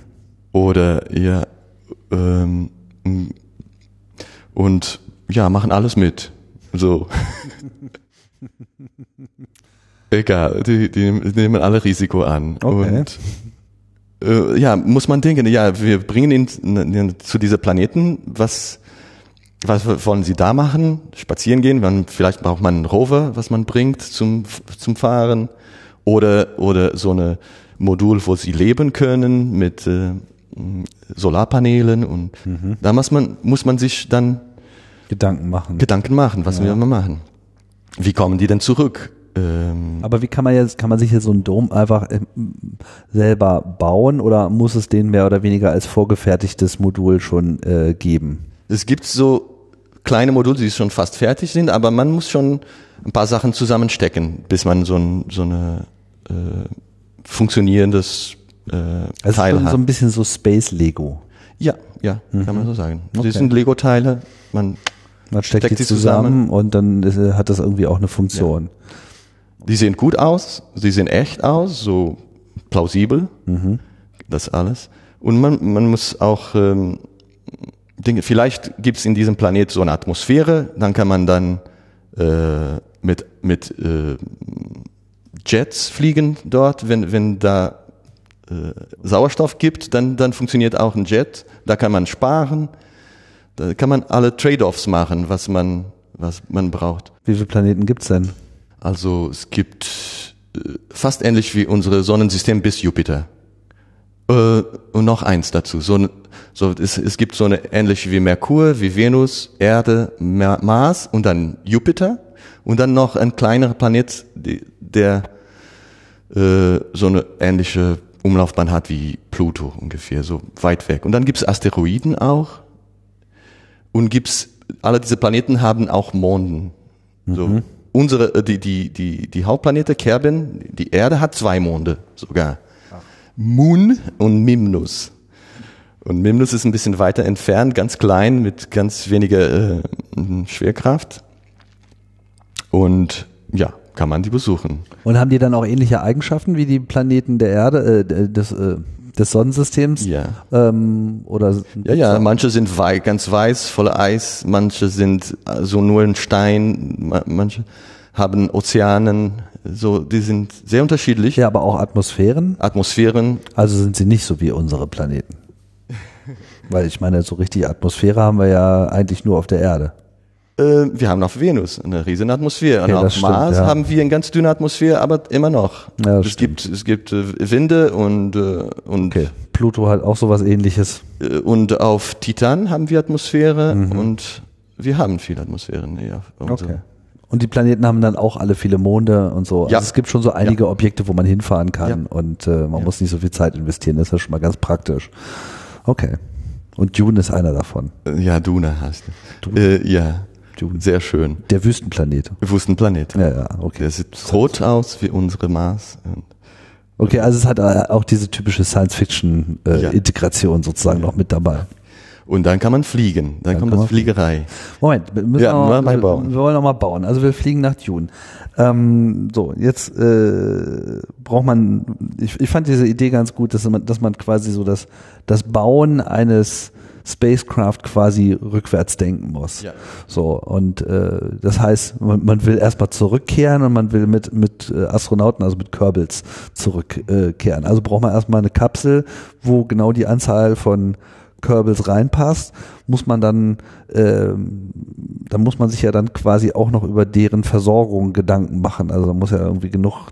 oder ja ähm, und ja machen alles mit so egal, die, die, die nehmen alle Risiko an okay. und äh, ja muss man denken, ja wir bringen ihn zu dieser Planeten, was was wollen Sie da machen? Spazieren gehen? Man, vielleicht braucht man einen Rover, was man bringt zum, zum Fahren. Oder, oder so eine Modul, wo Sie leben können mit äh, Solarpanelen. Und mhm. da muss man, muss man sich dann Gedanken machen. Gedanken machen, was ja. wir mal machen. Wie kommen die denn zurück? Ähm, Aber wie kann man jetzt, kann man sich jetzt so einen Dom einfach ähm, selber bauen oder muss es den mehr oder weniger als vorgefertigtes Modul schon äh, geben? Es gibt so kleine Module, die schon fast fertig sind, aber man muss schon ein paar Sachen zusammenstecken, bis man so, ein, so eine äh, funktionierendes äh, also Teil hat. so ein bisschen so Space Lego. Ja, ja, mhm. kann man so sagen. Okay. Das sind Lego-Teile, man, man steckt, steckt die zusammen, zusammen, und dann ist, hat das irgendwie auch eine Funktion. Ja. Die sehen gut aus, sie sehen echt aus, so plausibel, mhm. das alles. Und man, man muss auch ähm, Dinge, vielleicht gibt es in diesem Planet so eine Atmosphäre, dann kann man dann äh, mit, mit äh, Jets fliegen dort, wenn, wenn da äh, Sauerstoff gibt, dann, dann funktioniert auch ein Jet, da kann man sparen, da kann man alle Trade-offs machen, was man, was man braucht. Wie viele Planeten gibt's denn? Also es gibt äh, fast ähnlich wie unsere Sonnensystem bis Jupiter. Äh, und noch eins dazu. So, so es, es gibt so eine ähnliche wie Merkur, wie Venus, Erde, Mars und dann Jupiter und dann noch ein kleinerer Planet, der äh, so eine ähnliche Umlaufbahn hat wie Pluto ungefähr, so weit weg. Und dann gibt's Asteroiden auch und gibt's alle diese Planeten haben auch Monden. So unsere äh, die die die die Hauptplanete Kerbin, die Erde hat zwei Monde sogar. Moon und Mimnus. Und Mimnus ist ein bisschen weiter entfernt, ganz klein mit ganz weniger äh, Schwerkraft. Und ja, kann man die besuchen. Und haben die dann auch ähnliche Eigenschaften wie die Planeten der Erde, äh, des, äh, des Sonnensystems? Ja. Ähm, oder Ja, ja, manche sind wei ganz weiß, voller Eis, manche sind äh, so nur ein Stein, ma- manche haben Ozeanen, so, die sind sehr unterschiedlich. ja, aber auch Atmosphären. Atmosphären, Also sind sie nicht so wie unsere Planeten. Weil ich meine, so richtig Atmosphäre haben wir ja eigentlich nur auf der Erde. äh, wir haben auf Venus eine riesen Atmosphäre. Okay, und auf stimmt, Mars ja. haben wir eine ganz dünne Atmosphäre, aber immer noch. Ja, es gibt, es gibt äh, Winde und, äh, und, Okay. Pluto hat auch sowas ähnliches. äh, und auf Titan haben wir Atmosphäre Mhm. und wir haben viel Atmosphäre. Ja, und so. Okay. Und die Planeten haben dann auch alle viele Monde und so. Ja. Also es gibt schon so einige Objekte, wo man hinfahren kann und äh, man Ja. muss nicht so viel Zeit investieren. Das ist ja schon mal ganz praktisch. Okay. Und Dune ist einer davon. Äh, Ja, Duna heißt du. Äh, ja, Dune. sehr schön. Der Wüstenplanet. Wüstenplanet. Ja, ja, okay. Der sieht rot aus wie unsere Mars. Okay, also es hat äh, auch diese typische Ja. Science-Fiction-Integration sozusagen noch mit dabei. Und dann kann man fliegen. Dann, Dann kommt kann das. Fliegerei. Moment, wir müssen Ja, noch mal- bauen. wir wollen noch mal bauen. Also wir fliegen nach Dune. Ähm, so, jetzt äh, braucht man, ich, ich fand diese Idee ganz gut, dass man, dass man quasi so das, das Bauen eines Spacecraft quasi rückwärts denken muss. Ja. So, und äh, das heißt, man, man will erstmal zurückkehren und man will mit, mit äh, Astronauten, also mit Kerbals zurückkehren. Äh, also braucht man erstmal eine Kapsel, wo genau die Anzahl von Kerbals reinpasst, muss man dann, ähm, da muss man sich ja dann quasi auch noch über deren Versorgung Gedanken machen. Also da muss ja irgendwie genug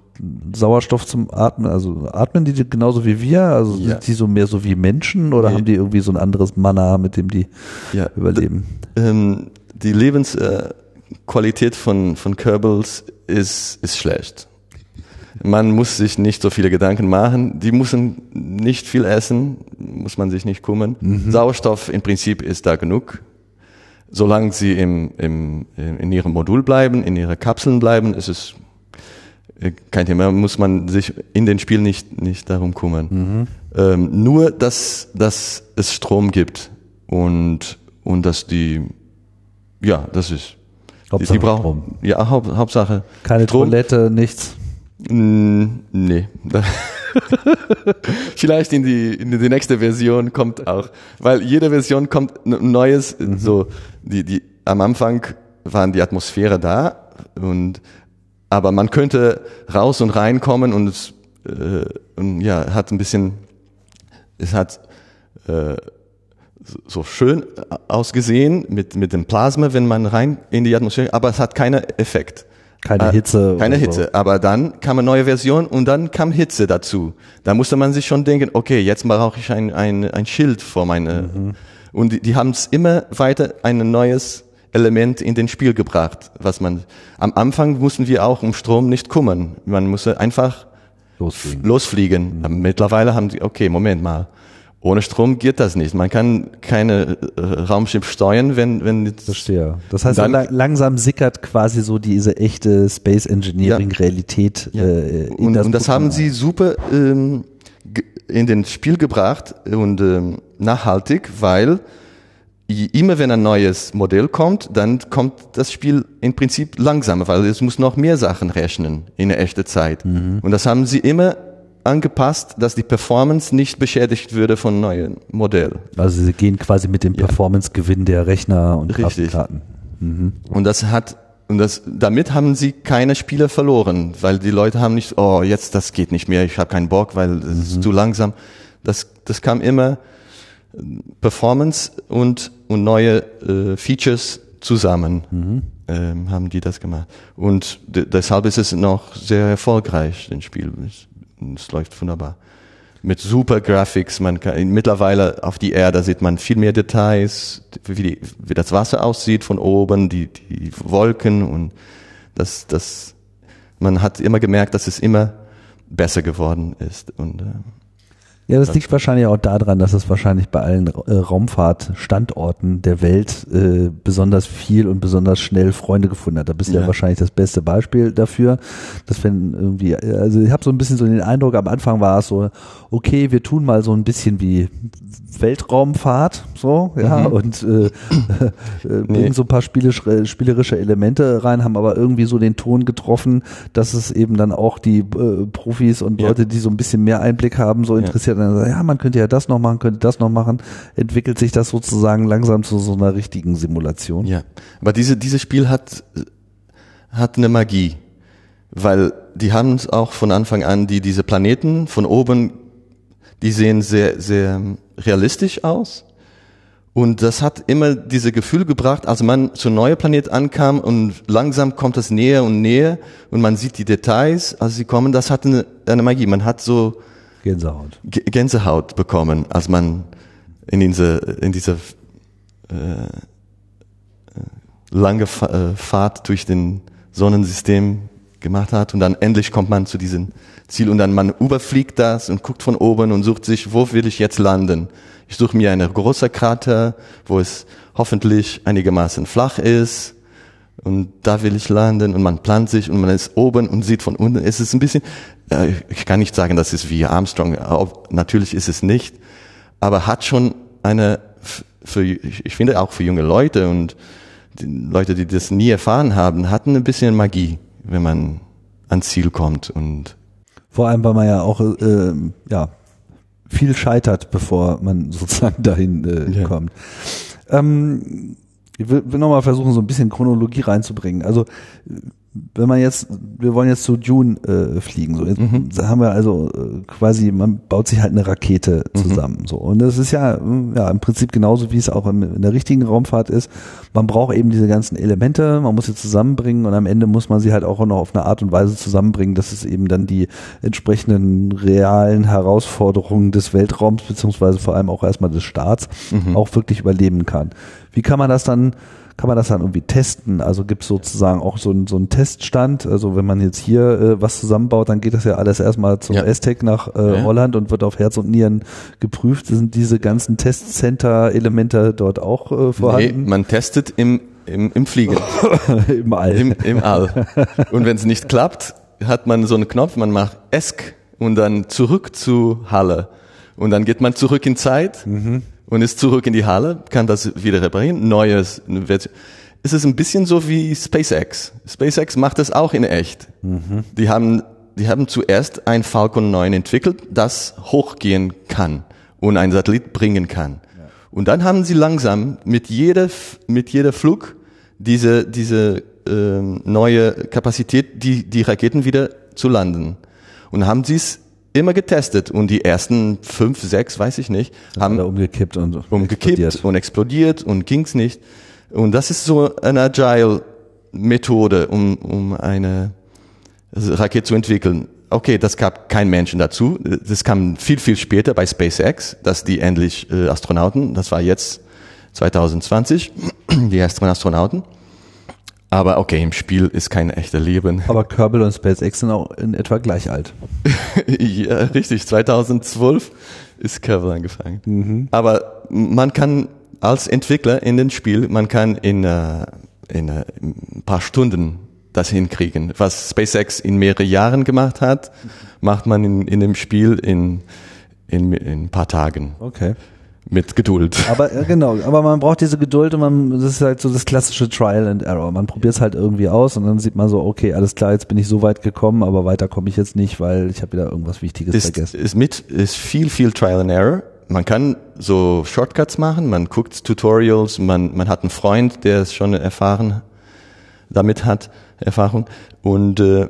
Sauerstoff zum Atmen, also atmen die genauso wie wir? Also Ja. sind die so mehr so wie Menschen oder Nee. haben die irgendwie so ein anderes Mana, mit dem die Ja. überleben? Ähm, die Lebensqualität äh, von, von Kerbals ist, ist schlecht. Man muss sich nicht so viele Gedanken machen. Die müssen nicht viel essen, muss man sich nicht kümmern. Sauerstoff im Prinzip ist da genug. Solange sie im, im, in ihrem Modul bleiben, in ihrer Kapseln bleiben, ist es äh, kein Thema. Muss man sich in den Spiel nicht, nicht darum kümmern. Ähm, nur, dass, dass es Strom gibt und, und dass die, ja, das ist. Hauptsache die brauchen, Strom. Ja, Haupt, Hauptsache. Keine Strom. Toilette, nichts. Mm, nee. Vielleicht in die, in die nächste Version kommt auch, weil jede Version kommt ein neues, so, die, die, am Anfang waren die Atmosphäre da und, aber man könnte raus und reinkommen und es, äh, und ja, hat ein bisschen, es hat, äh, so- so schön ausgesehen mit, mit dem Plasma, wenn man rein in die Atmosphäre, aber es hat keinen Effekt. Keine Äh, Hitze. Keine Hitze. Aber dann kam eine neue Version und dann kam Hitze dazu. Da musste man sich schon denken, okay, jetzt brauche ich ein, ein, ein Schild vor meine. Und die, die haben es immer weiter ein neues Element in den Spiel gebracht, was man am Anfang mussten wir auch um Strom nicht kümmern. Man musste einfach So. Losfliegen. losfliegen. Aber Mittlerweile haben sie, okay, Moment mal. Ohne Strom geht das nicht. Man kann keine äh, Raumschiff steuern, wenn, wenn jetzt Verstehe. Das heißt, Dann- la langsam sickert quasi so diese echte Space Engineering Realität Ja. äh, in und, das und das Programm haben sie super ähm, in den Spiel gebracht und ähm, nachhaltig, weil immer wenn ein neues Modell kommt, dann kommt das Spiel im Prinzip langsamer, weil es muss noch mehr Sachen rechnen in der echten Zeit. Mhm. Und das haben sie immer angepasst, dass die Performance nicht beschädigt würde von neuen Modell. Also sie gehen quasi mit dem Ja. Performance-Gewinn der Rechner und Richtig. Grafikkarten. Und das hat und das damit haben sie keine Spiele verloren, weil die Leute haben nicht, oh, jetzt das geht nicht mehr, ich habe keinen Bock, weil es ist zu langsam. Das das kam immer Performance und und neue äh, Features zusammen. Ähm, haben die das gemacht. Und de deshalb ist es noch sehr erfolgreich, das Spiel. Es, läuft wunderbar. Mit super Graphics, man kann, mittlerweile auf die Erde sieht man viel mehr Details, wie, die, wie das Wasser aussieht von oben, die, die Wolken und das, das, man hat immer gemerkt, dass es immer besser geworden ist. Und äh, ja, das liegt wahrscheinlich auch daran, dass es wahrscheinlich bei allen äh, Raumfahrtstandorten der Welt äh, besonders viel und besonders schnell Freunde gefunden hat. Da bist du ja. ja wahrscheinlich das beste Beispiel dafür, dass wenn irgendwie, also ich habe so ein bisschen so den Eindruck, am Anfang war es so, okay, wir tun mal so ein bisschen wie Weltraumfahrt, so, ja, mhm. und äh, äh, bringen nee. so ein paar spielisch, spielerische Elemente rein, haben aber irgendwie so den Ton getroffen, dass es eben dann auch die äh, Profis und ja. Leute, die so ein bisschen mehr Einblick haben, so interessiert ja dann, ja, man könnte ja das noch machen, könnte das noch machen, entwickelt sich das sozusagen langsam zu so einer richtigen Simulation. Ja, aber diese, dieses Spiel hat, hat eine Magie, weil die haben es auch von Anfang an, die, diese Planeten von oben, die sehen sehr, sehr realistisch aus. Und das hat immer diese Gefühl gebracht, als man zu neuen Planet ankam und langsam kommt es näher und näher und man sieht die Details, als sie kommen, das hat eine, eine Magie. Man hat so Gänsehaut. Gänsehaut bekommen, als man in diese, in diese äh, äh lange äh, Fahrt durch den Sonnensystem gemacht hat und dann endlich kommt man zu diesem Ziel und dann man überfliegt das und guckt von oben und sucht sich, wo will ich jetzt landen? Ich suche mir eine große Krater, wo es hoffentlich einigermaßen flach ist und da will ich landen und man plant sich und man ist oben und sieht von unten. Es ist ein bisschen, äh, ich kann nicht sagen, das ist wie Armstrong, natürlich ist es nicht, aber hat schon eine, für, ich finde auch für junge Leute und die Leute, die das nie erfahren haben, hatten ein bisschen Magie, wenn man ans Ziel kommt und vor allem, weil man ja auch äh, ja viel scheitert, bevor man sozusagen dahin äh, ja. kommt. Ähm, ich will, will nochmal versuchen, so ein bisschen Chronologie reinzubringen. Also wenn man jetzt, wir wollen jetzt zu Dune äh, fliegen, so jetzt mhm. haben wir also äh, quasi, man baut sich halt eine Rakete mhm. zusammen, mhm. so und das ist ja, ja im Prinzip genauso wie es auch in, in, der richtigen Raumfahrt ist. Man braucht eben diese ganzen Elemente, man muss sie zusammenbringen und am Ende muss man sie halt auch noch auf eine Art und Weise zusammenbringen, dass es eben dann die entsprechenden realen Herausforderungen des Weltraums beziehungsweise vor allem auch erstmal des Staats mhm. auch wirklich überleben kann. Wie kann man das dann kann man das dann irgendwie testen? Also gibt es sozusagen auch so, ein, so einen Teststand? Also wenn man jetzt hier äh, was zusammenbaut, dann geht das ja alles erstmal zum ja. STEC nach äh, ja. Holland und wird auf Herz und Nieren geprüft. Sind diese ganzen Testcenter-Elemente dort auch äh, vorhanden? Nee, man testet im, im, im Fliegen. Im All. Im, Im All. Und wenn es nicht klappt, hat man so einen Knopf, man macht ESC und dann zurück zu Halle. Und dann geht man zurück in Zeit. Mhm und ist zurück in die Halle, kann das wieder reparieren, neues Version. Es ist ein bisschen so wie SpaceX. SpaceX macht das auch in echt. Mhm. Die haben, die haben zuerst ein Falcon 9 entwickelt, das hochgehen kann und einen Satellit bringen kann. Ja. Und dann haben sie langsam mit jeder, mit jeder Flug diese, diese ähm, neue Kapazität, die, die Raketen wieder zu landen. Und haben sie es immer getestet und die ersten fünf, sechs, weiß ich nicht, haben umgekippt und umgekippt explodiert. und explodiert und ging's nicht. Und das ist so eine Agile Methode, um, um eine Rakete zu entwickeln. Okay, das gab kein Menschen dazu. Das kam viel, viel später bei SpaceX, dass die endlich äh, Astronauten, das war jetzt 2020, die ersten Astronauten. Aber okay, im Spiel ist kein echter Leben. Aber Kerbal und SpaceX sind auch in etwa gleich alt. ja, richtig. 2012 ist Kerbal angefangen. Mhm. Aber man kann als Entwickler in dem Spiel, man kann in, uh, in uh, ein paar Stunden das hinkriegen. Was SpaceX in mehrere Jahren gemacht hat, macht man in, in dem Spiel in, in, in ein paar Tagen. Okay mit Geduld. Aber äh, genau, aber man braucht diese Geduld und man, das ist halt so das klassische Trial and Error. Man probiert es halt irgendwie aus und dann sieht man so, okay, alles klar, jetzt bin ich so weit gekommen, aber weiter komme ich jetzt nicht, weil ich habe wieder irgendwas Wichtiges ist, vergessen. Ist mit, ist viel, viel Trial and Error. Man kann so Shortcuts machen, man guckt Tutorials, man, man hat einen Freund, der es schon erfahren damit hat, Erfahrung und äh,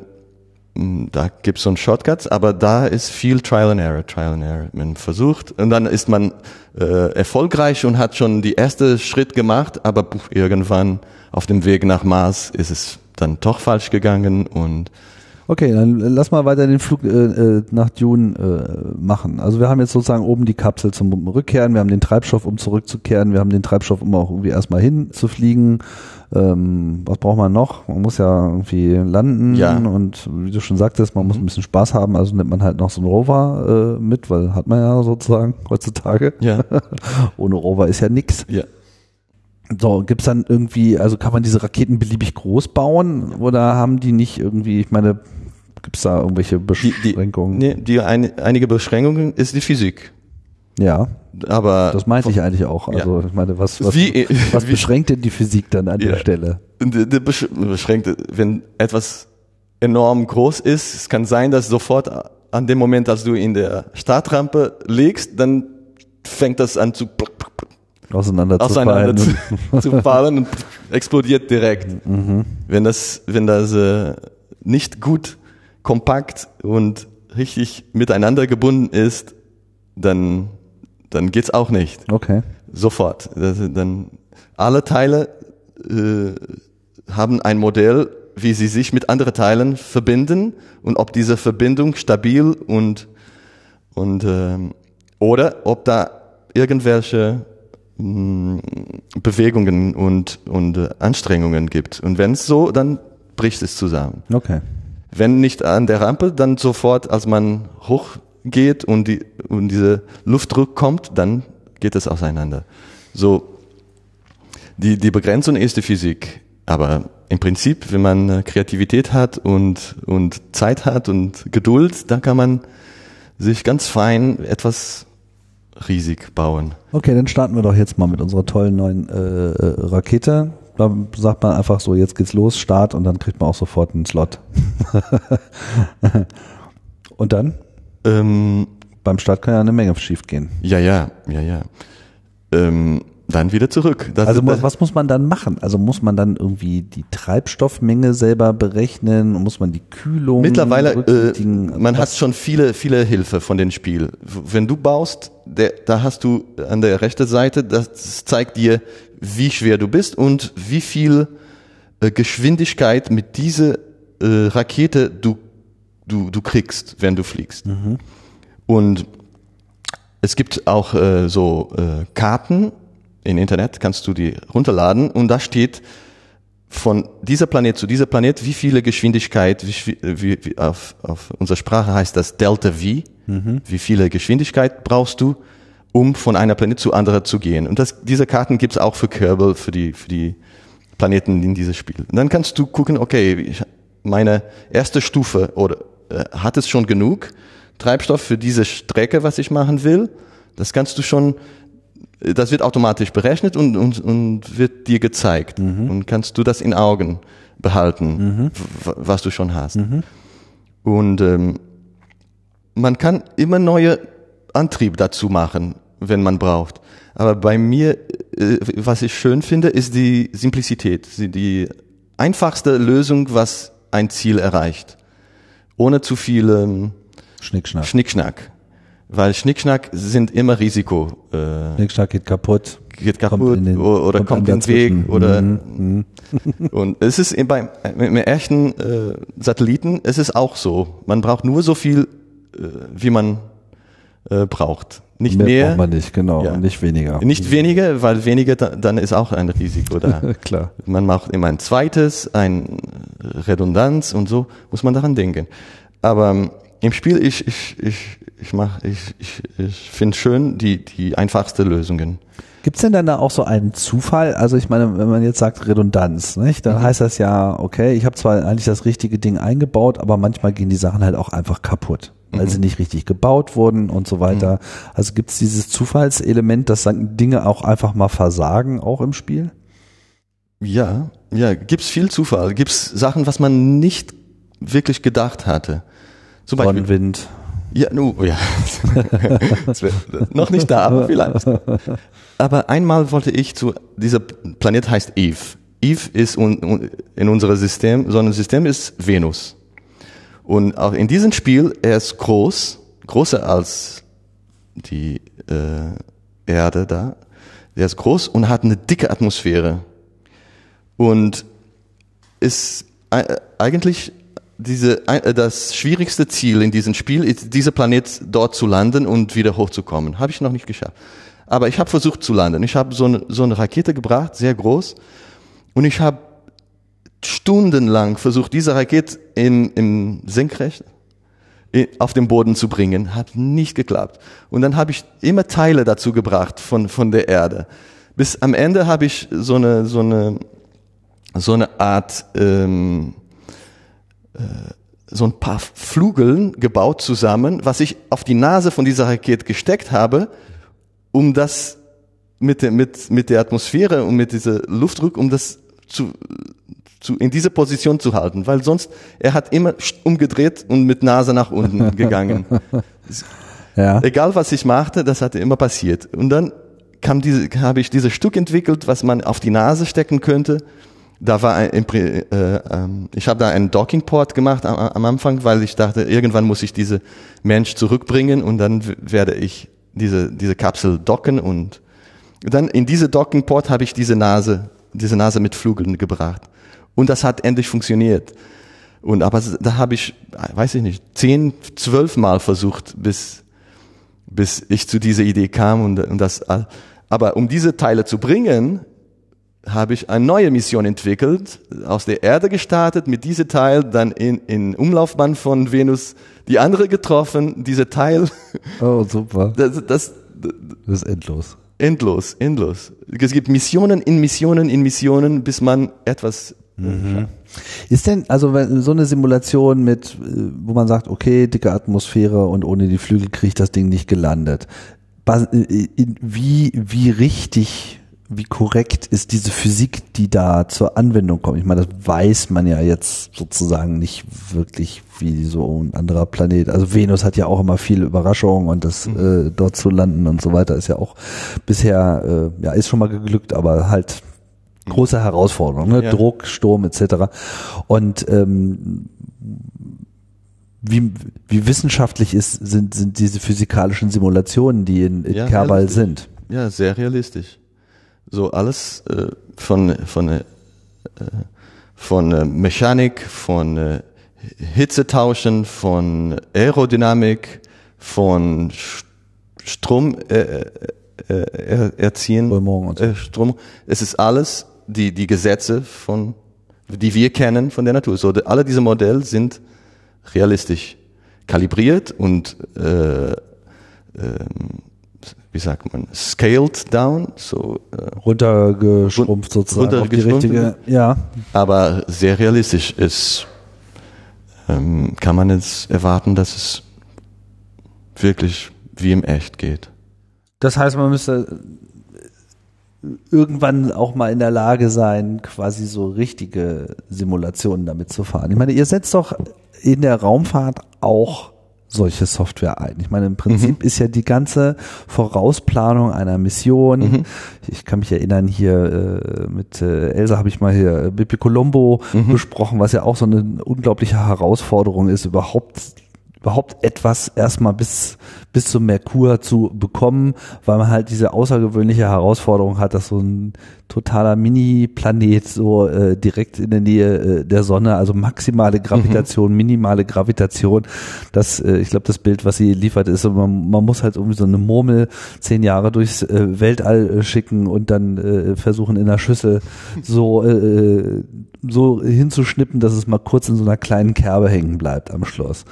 da gibt's so ein Shortcuts, aber da ist viel Trial and Error, Trial and Error. Man versucht und dann ist man äh, erfolgreich und hat schon die erste Schritt gemacht, aber irgendwann auf dem Weg nach Mars ist es dann doch falsch gegangen und Okay, dann lass mal weiter den Flug äh, äh, nach Dune äh, machen. Also wir haben jetzt sozusagen oben die Kapsel zum Rückkehren, wir haben den Treibstoff, um zurückzukehren, wir haben den Treibstoff, um auch irgendwie erstmal hinzufliegen. Ähm, was braucht man noch? Man muss ja irgendwie landen Ja. und wie du schon sagtest, man muss ein bisschen Spaß haben, also nimmt man halt noch so einen Rover äh, mit, weil hat man ja sozusagen heutzutage. Ja. Ohne Rover ist ja nix. Ja. So, gibt's dann irgendwie, also kann man diese Raketen beliebig groß bauen oder haben die nicht irgendwie, ich meine, gibt's da irgendwelche Die, die, Beschränkungen? nee, die ein, einige Beschränkungen ist die Physik. Ja, Aber das meinte ich eigentlich auch. Also ich meine, was, was, Wie- was wie- beschränkt denn die Physik dann an der Ja. Stelle? Die- die besch- beschränkte, wenn etwas enorm groß ist, es kann sein, dass sofort an dem Moment, als du in der Startrampe legst, dann fängt das an zu Auseinander, auseinander zu fallen. zu fallen und explodiert direkt. Wenn das, wenn das äh, nicht gut kompakt und richtig miteinander gebunden ist, dann, dann geht's auch nicht. Okay. Sofort. Das, dann alle Teile äh, haben ein Modell, wie sie sich mit anderen Teilen verbinden und ob diese Verbindung stabil und und ähm, oder ob da irgendwelche mh, Bewegungen und und äh, Anstrengungen gibt. Und wenn es so, dann bricht es zusammen. Okay. Wenn nicht an der Rampe, dann sofort, als man hochgeht und, die, und diese Luftdruck kommt, dann geht es auseinander. So, die, die Begrenzung ist die Physik. Aber im Prinzip, wenn man äh, Kreativität hat und, und Zeit hat und Geduld, dann kann man sich ganz fein etwas riesig bauen. Okay, dann starten wir doch jetzt mal mit unserer tollen neuen äh, äh, Rakete. Da sagt man einfach so, jetzt geht's los, Start und dann kriegt man auch sofort einen Slot. und dann? Ähm, Beim Start kann ja eine Menge schief gehen. ja, ja, ja, ja. Ähm, dann wieder zurück. Das, Also das, was muss man dann machen? Also muss man dann irgendwie die Treibstoffmenge selber berechnen? Muss man die Kühlung Mittlerweile, äh, man hat schon viele, viele Hilfe von dem Spiel. Wenn du baust, der, da hast du an der rechten Seite, das zeigt dir, wie schwer du bist und wie viel äh, Geschwindigkeit mit dieser äh, Rakete du, du, du kriegst, wenn du fliegst. Und es gibt auch äh, so äh, Karten im Internet, kannst du die runterladen und da steht, von dieser Planet zu dieser Planet, wie viele Geschwindigkeit, wie, wie, wie auf, auf unserer Sprache heißt das Delta V, wie viele Geschwindigkeit brauchst du, um von einer Planet zu anderer zu gehen. Und das, diese Karten gibt's auch für Kerbal, für die, für die Planeten in dieses Spiel. Und dann kannst du gucken, okay, meine erste Stufe oder äh, hat es schon genug Treibstoff für diese Strecke, was ich machen will? Das kannst du schon das wird automatisch berechnet und, und, und wird dir gezeigt. Und kannst du das in Augen behalten, w- was du schon hast. Und ähm, man kann immer neue Antrieb dazu machen, wenn man braucht. Aber bei mir, äh, was ich schön finde, ist die Simplizität, die- die einfachste Lösung, was ein Ziel erreicht. Ohne zu viel ähm, Schnickschnack. Schnickschnack. Weil Schnickschnack sind immer Risiko. Äh, Schnickschnack geht kaputt. geht Kommt kaputt in den- oder kommt kommt, in den Weg oder Mhm, und es ist eben beim mit echten äh, Satelliten es ist auch so man braucht nur so viel äh, wie man äh, braucht nicht Mehr, mehr, braucht man nicht, genau. Ja. Nicht weniger. nicht weniger weil weniger da, dann ist auch ein Risiko da Klar. man macht immer ein zweites ein Redundanz und so muss man daran denken aber ähm, im Spiel ich ich ich ich mach ich ich, ich finde schön die die einfachste Lösungen Gibt's denn dann da auch so einen Zufall? Also ich meine, wenn man jetzt sagt Redundanz, nicht, Mhm. dann heißt das ja, okay, ich habe zwar eigentlich das richtige Ding eingebaut, aber manchmal gehen die Sachen halt auch einfach kaputt, weil Mhm. sie nicht richtig gebaut wurden und so weiter. Also gibt's dieses Zufallselement, dass dann Dinge auch einfach mal versagen, auch im Spiel? Ja, ja, gibt's viel Zufall. Gibt's Sachen, was man nicht wirklich gedacht hatte. Zum Beispiel. Sonnenwind. Ja, nu, ja. Das wär, noch nicht da, aber vielleicht. Aber einmal wollte ich zu, dieser Planet heißt Eve. Eve ist un, un, in unserem System, Sonnensystem ist Venus. Und auch in diesem Spiel, er ist groß, größer als die äh, Erde da. Er ist groß und hat eine dicke Atmosphäre. Und ist äh, eigentlich diese, äh, das schwierigste Ziel in diesem Spiel ist, dieser Planet dort zu landen und wieder hochzukommen. Habe ich noch nicht geschafft. Aber ich habe versucht zu landen. Ich habe so eine, so eine Rakete gebracht, sehr groß. Und ich habe stundenlang versucht, diese Rakete in, im Senkrecht auf den Boden zu bringen. Hat nicht geklappt. Und dann habe ich immer Teile dazu gebracht von, von der Erde. Bis am Ende habe ich so eine, so eine, so eine Art, ähm, äh, so ein paar Flugeln gebaut zusammen, was ich auf die Nase von dieser Rakete gesteckt habe, um das mit der, mit, mit der Atmosphäre und mit dieser Luftdruck, um das zu, zu, in diese Position zu halten, weil sonst, er hat immer umgedreht und mit Nase nach unten gegangen. ja. Egal was ich machte, das hatte immer passiert. Und dann kam diese, habe ich dieses Stück entwickelt, was man auf die Nase stecken könnte. Da war ein, äh, äh, ich habe da einen Docking Port gemacht am, am, Anfang, weil ich dachte, irgendwann muss ich diese Mensch zurückbringen und dann werde ich diese diese Kapsel docken und dann in diese Docking Port habe ich diese Nase diese Nase mit Flügeln gebracht und das hat endlich funktioniert. Und aber da habe ich, weiß ich nicht, zehn, zwölf Mal versucht, bis bis ich zu dieser Idee kam und, und das aber um diese Teile zu bringen, habe ich eine neue Mission entwickelt, aus der Erde gestartet, mit diesem Teil dann in, in Umlaufbahn von Venus die andere getroffen, diese Teil. Oh, super. Das, das, das ist endlos. Endlos, endlos. Es gibt Missionen in Missionen in Missionen, bis man etwas Mhm. Ist denn, also wenn so eine Simulation mit, äh, wo man sagt, okay, dicke Atmosphäre und ohne die Flügel kriegt das Ding nicht gelandet. Äh, wie, wie richtig, wie korrekt ist diese Physik, die da zur Anwendung kommt? Ich meine, das weiß man ja jetzt sozusagen nicht wirklich wie so ein anderer Planet. Also Venus hat ja auch immer viele Überraschungen und das mhm. äh, dort zu landen und so weiter ist ja auch bisher, äh, ja, ist schon mal geglückt, aber halt große Herausforderung, ne? Ja. Druck, Sturm etc. Und ähm, wie, wie wissenschaftlich ist, sind, sind diese physikalischen Simulationen, die in, in ja, Kerbal sind? Ja, sehr realistisch. So alles äh, von, von, äh, von äh, Mechanik, von äh, Hitzetauschen, von Aerodynamik, von Strom äh, äh, äh erziehen. Äh, Strom. Es ist alles die, die Gesetze von, die wir kennen von der Natur. So, alle diese Modelle sind realistisch kalibriert und äh, äh, wie sagt man, scaled down, so äh, runtergeschrumpft sozusagen runtergeschrumpft, richtige, ja. Aber sehr realistisch ist, ähm, kann man jetzt erwarten, dass es wirklich wie im Echt geht. Das heißt, man müsste irgendwann auch mal in der Lage sein, quasi so richtige Simulationen damit zu fahren. Ich meine, ihr setzt doch in der Raumfahrt auch solche Software ein. Ich meine, im Prinzip mhm. ist ja die ganze Vorausplanung einer Mission. Mhm. Ich kann mich erinnern, hier äh, mit äh, Elsa habe ich mal hier äh, Bibi Colombo mhm. besprochen, was ja auch so eine unglaubliche Herausforderung ist, überhaupt überhaupt etwas erstmal bis, bis zum Merkur zu bekommen, weil man halt diese außergewöhnliche Herausforderung hat, dass so ein totaler Mini-Planet so äh, direkt in der Nähe äh, der Sonne, also maximale Gravitation, mhm. minimale Gravitation. Das, äh, ich glaube, das Bild, was sie liefert, ist, man, man muss halt irgendwie so eine Murmel zehn Jahre durchs äh, Weltall äh, schicken und dann äh, versuchen in der Schüssel so äh, so hinzuschnippen, dass es mal kurz in so einer kleinen Kerbe hängen bleibt am Schluss.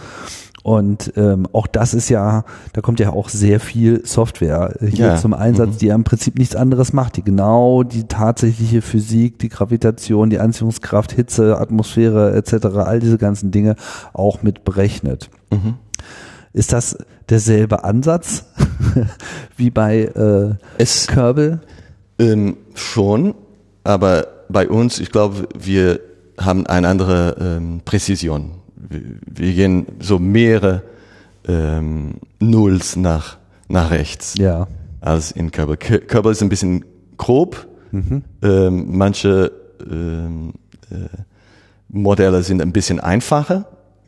Und ähm, auch das ist ja, da kommt ja auch sehr viel Software hier ja. zum Einsatz, mhm. die ja im Prinzip nichts anderes macht, die genau die tatsächliche Physik, die Gravitation, die Anziehungskraft, Hitze, Atmosphäre etc., all diese ganzen Dinge auch mit berechnet. Mhm. Ist das derselbe Ansatz wie bei äh, es, Kerbal? Ähm, schon, aber bei uns, ich glaube, wir haben eine andere ähm, Präzision wir gehen so mehrere ähm, Nulls nach, nach rechts. Ja. Als in Kerbal. Kerbal ist ein bisschen grob. Mhm. Ähm, manche ähm, äh, Modelle sind ein bisschen einfacher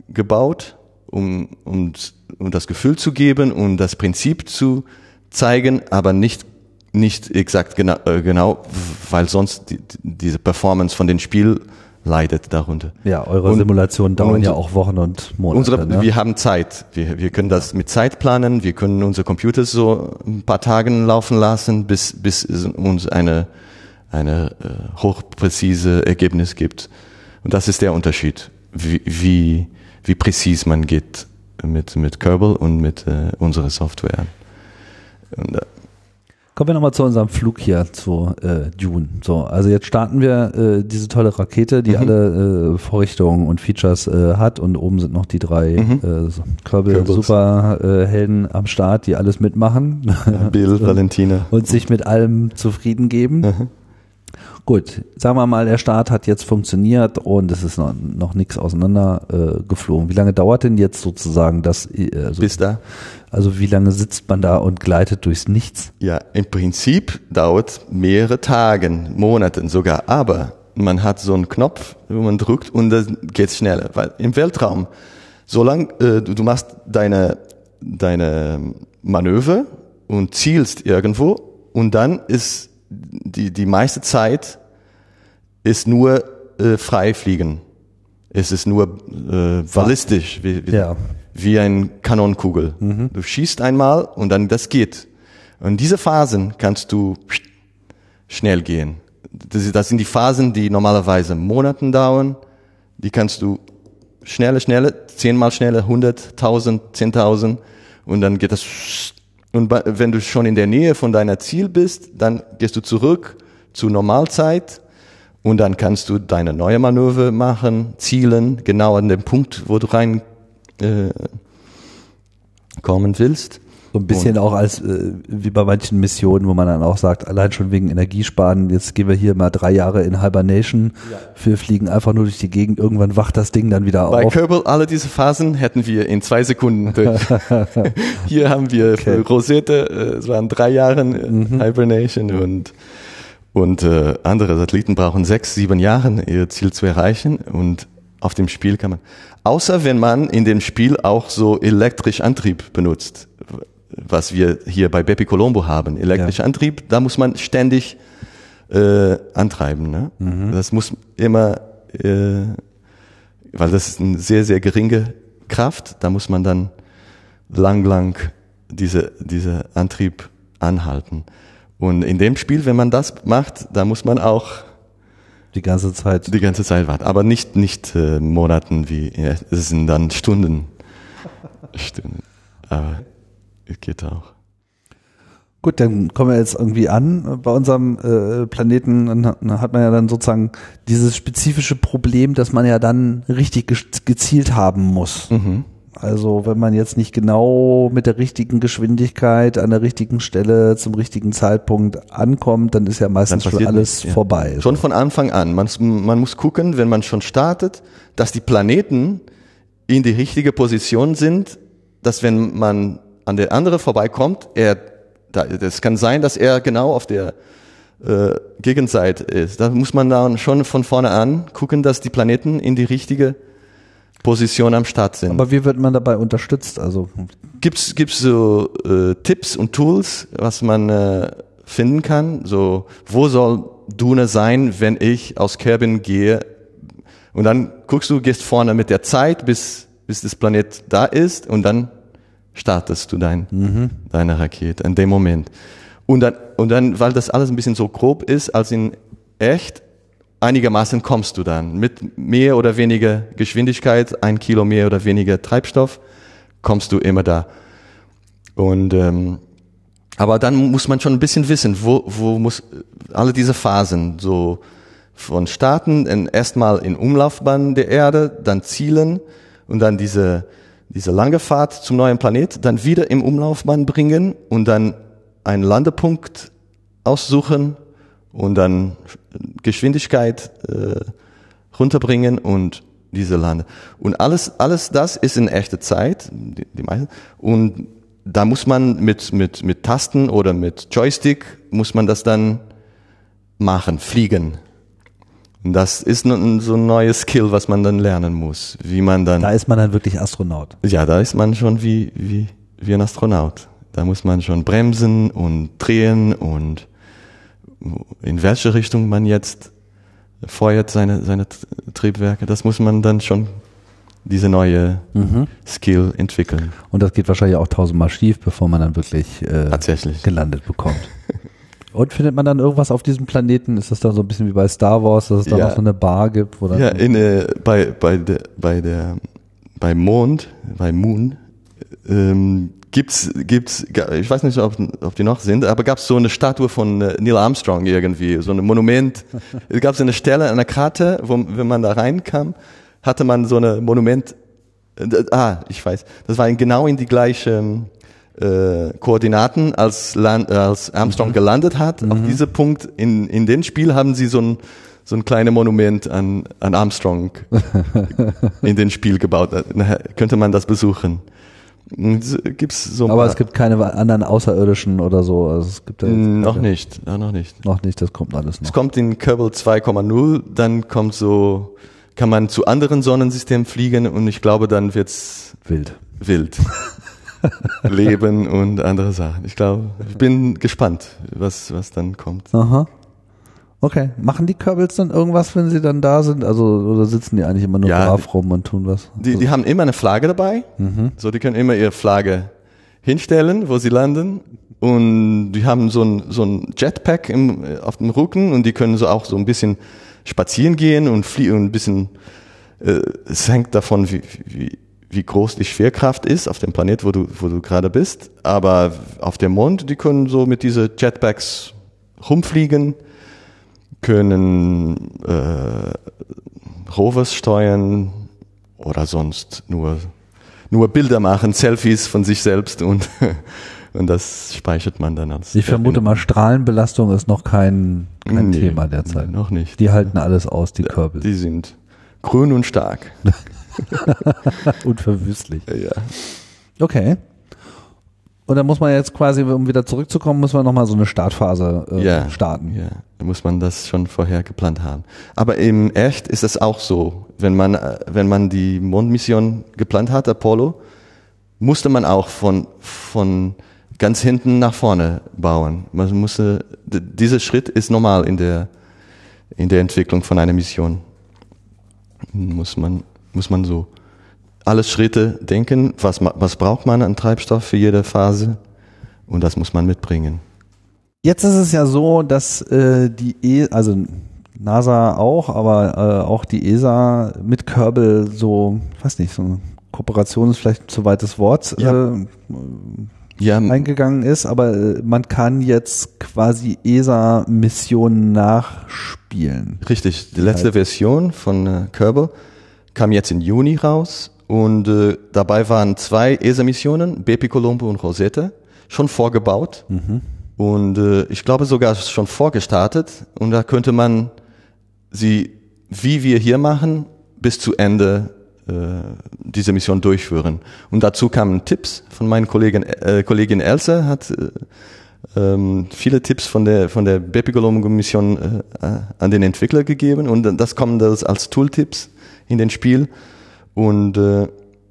gebaut, um, um, um das Gefühl zu geben und um das Prinzip zu zeigen, aber nicht nicht exakt genau, äh, genau weil sonst die, diese Performance von den Spiel leidet darunter. Ja, eure Und- Simulationen dauern und ja auch Wochen und Monate. Unsere, ne? Wir haben Zeit. Wir, wir können das mit Zeit planen. Wir können unsere Computer so ein paar Tagen laufen lassen, bis, bis es uns eine, eine äh, hochpräzise Ergebnis gibt. Und das ist der Unterschied, wie, wie, wie präzis man geht mit, mit Kerbal und mit äh, unserer Software. Und, äh, Kommen wir nochmal zu unserem Flug hier zu äh, Dune. So, also jetzt starten wir äh, diese tolle Rakete, die Mhm. alle äh, Vorrichtungen und Features äh, hat und oben sind noch die drei Mhm. äh, so Kerbal Kerbals. Superhelden äh, am Start, die alles mitmachen Bill, Valentina. und sich mit allem zufrieden geben. Mhm. Gut, sagen wir mal, der Start hat jetzt funktioniert und es ist noch, noch nichts auseinander äh. Wie lange dauert denn jetzt sozusagen das? Äh, also, Bis da? also wie lange sitzt man da und gleitet durchs Nichts? Ja, im Prinzip dauert mehrere Tage, Monaten sogar. Aber man hat so einen Knopf, wo man drückt und dann geht's schneller. Weil im Weltraum, solange äh, du, du machst deine deine Manöver und zielst irgendwo und dann ist die die meiste Zeit ist nur äh, frei fliegen. Es ist nur äh, ballistisch, wie, wie, Ja. wie ein Kanonenkugel. Du schießt einmal und dann das geht. Und diese Phasen kannst du schnell gehen. Das, das sind die Phasen, die normalerweise Monaten dauern. Die kannst du schneller, schneller, zehnmal schneller, hundert, tausend, zehntausend und dann geht das. Und wenn du schon in der Nähe von deiner Ziel bist, dann gehst du zurück zu Normalzeit und dann kannst du deine neue Manöver machen, zielen, genau an dem Punkt, wo du rein äh, kommen willst. So ein bisschen auch als äh, wie bei manchen Missionen, wo man dann auch sagt, allein schon wegen Energiesparen, jetzt gehen wir hier mal drei Jahre in Hibernation, wir fliegen einfach nur durch die Gegend, irgendwann wacht das Ding dann wieder Bei auf. Kerbal, alle diese Phasen hätten wir in zwei Sekunden durch. Hier haben wir für Rosette, äh, es waren drei Jahre Hibernation und, und äh, andere Satelliten brauchen sechs, sieben Jahre, ihr Ziel zu erreichen. Und auf dem Spiel kann man, außer wenn man in dem Spiel auch so elektrisch Antrieb benutzt, was wir hier bei Bepi Colombo haben. Elektrischer Antrieb, da muss man ständig äh, antreiben. Ne? Das muss immer, äh, weil das ist eine sehr, sehr geringe Kraft, da muss man dann lang, lang diese, diese Antrieb anhalten. Und in dem Spiel, wenn man das macht, da muss man auch Die ganze Zeit. die ganze Zeit warten. Aber nicht, nicht äh, Monaten wie, ja, es sind dann Stunden. Stunden. Aber geht auch. Gut, dann kommen wir jetzt irgendwie an bei unserem äh, Planeten. Dann hat, man ja dann sozusagen dieses spezifische Problem, dass man ja dann richtig ge- gezielt haben muss. Mhm. Also wenn man jetzt nicht genau mit der richtigen Geschwindigkeit an der richtigen Stelle zum richtigen Zeitpunkt ankommt, dann ist ja meistens schon alles ja. vorbei. Schon von Anfang an. Man, man muss gucken, wenn man schon startet, dass die Planeten in die richtige Position sind, dass wenn man an der andere vorbeikommt, er, da, das kann sein, dass er genau auf der äh, Gegenseite ist. Da muss man dann schon von vorne an gucken, dass die Planeten in die richtige Position am Start sind. Aber wie wird man dabei unterstützt? Also Gibt's gibt's so äh, Tipps und Tools, was man äh, finden kann? So, wo soll Dune sein, wenn ich aus Kerbin gehe? Und dann guckst du, gehst vorne mit der Zeit, bis bis das Planet da ist, und dann startest du dein deine Rakete in dem Moment. Und dann und dann, weil das alles ein bisschen so grob ist, als in echt einigermaßen kommst du dann mit mehr oder weniger Geschwindigkeit, ein Kilo mehr oder weniger Treibstoff, kommst du immer da. Und ähm, aber dann muss man schon ein bisschen wissen, wo, wo muss alle diese Phasen so von starten, erstmal in Umlaufbahn der Erde, dann zielen und dann diese diese lange Fahrt zum neuen Planet, dann wieder im Umlaufbahn bringen und dann einen Landepunkt aussuchen und dann Geschwindigkeit äh, runterbringen und diese Lande. Und alles, alles das ist in echter Zeit, die, die meisten. Und da muss man mit, mit, mit Tasten oder mit Joystick muss man das dann machen, fliegen. Das ist nun so ein neues Skill, was man dann lernen muss, wie man dann da ist man dann wirklich Astronaut. ja, da ist man schon wie, wie, wie ein Astronaut. Da muss man schon bremsen und drehen und in welche Richtung man jetzt feuert seine, seine Triebwerke. Das muss man dann schon diese neue mhm. Skill entwickeln. Und das geht wahrscheinlich auch tausendmal schief, bevor man dann wirklich äh, Tatsächlich. gelandet bekommt. Und findet man dann irgendwas auf diesem Planeten? Ist das dann so ein bisschen wie bei Star Wars, dass es da ja. noch so eine Bar gibt? Wo ja, in, äh, bei, bei, der, bei der, bei Mond, bei Moon, ähm, gibt's, gibt's, ich weiß nicht, ob, ob die noch sind, aber gab's so eine Statue von äh, Neil Armstrong irgendwie, so ein Monument. es gab so eine Stelle an der Karte, wo, wenn man da reinkam, hatte man so eine Monument, äh, ah, ich weiß, das war genau in die gleiche äh, Koordinaten, als, Land, äh, als Armstrong mhm. gelandet hat. Mhm. Auf diesem Punkt in, in dem Spiel haben sie so ein, so ein kleines Monument an, an Armstrong in den Spiel gebaut. Daher könnte man das besuchen. Gibt's so Aber es gibt keine anderen Außerirdischen oder so. Also es gibt ja noch nicht, ja, noch nicht. Noch nicht, das kommt alles noch. Es kommt in Kerbal 2,0, dann kommt so, kann man zu anderen Sonnensystemen fliegen und ich glaube, dann wird's wild. Wild. Leben und andere Sachen. Ich glaube, ich bin gespannt, was, was dann kommt. Aha. Okay. Machen die Kerbals dann irgendwas, wenn sie dann da sind? Also, oder sitzen die eigentlich immer nur ja, brav rum und tun was? Die, die haben immer eine Flagge dabei. Mhm. So, die können immer ihre Flagge hinstellen, wo sie landen. Und die haben so ein, so ein Jetpack im, auf dem Rücken und die können so auch so ein bisschen spazieren gehen und fliegen und ein bisschen, äh, es hängt davon, wie, wie, wie groß die Schwerkraft ist auf dem Planet, wo du, wo du gerade bist. Aber auf dem Mond, die können so mit diese Jetpacks rumfliegen können äh, Rovers steuern oder sonst nur, nur Bilder machen, Selfies von sich selbst und, und das speichert man dann als. Ich vermute mal, Strahlenbelastung ist noch kein, kein nee, Thema derzeit. Noch nicht. Die halten alles aus, die Körbe. Die sind grün und stark. Unverwüstlich. Ja. Okay. Und dann muss man jetzt quasi, um wieder zurückzukommen, muss man nochmal so eine Startphase äh, ja, starten. Ja, da muss man das schon vorher geplant haben. Aber im echt ist es auch so, wenn man, äh, wenn man die Mondmission geplant hat, Apollo, musste man auch von, von ganz hinten nach vorne bauen. Man musste, dieser Schritt ist normal in der, in der Entwicklung von einer Mission. Muss man, muss man so alle Schritte denken, was, was braucht man an Treibstoff für jede Phase und das muss man mitbringen. Jetzt ist es ja so, dass äh, die e also NASA auch, aber äh, auch die ESA mit Kerbal so, weiß nicht, so Kooperation ist vielleicht ein zu weites Wort, ja. Äh, ja. eingegangen ist, aber äh, man kann jetzt quasi ESA-Missionen nachspielen. Richtig, die letzte halt. Version von äh, Kerbal kam jetzt im Juni raus und äh, dabei waren zwei ESA-Missionen, Bepi Colombo und Rosette, schon vorgebaut. Mhm. Und äh, ich glaube sogar schon vorgestartet. Und da könnte man sie, wie wir hier machen, bis zu Ende äh, diese Mission durchführen. Und dazu kamen Tipps von meinen Kollegen, äh, Kollegin Else hat äh, ähm, viele Tipps von der von der Bepi Colombo Mission äh, an den Entwickler gegeben und das kommen das als Tooltips in den Spiel. Und, äh,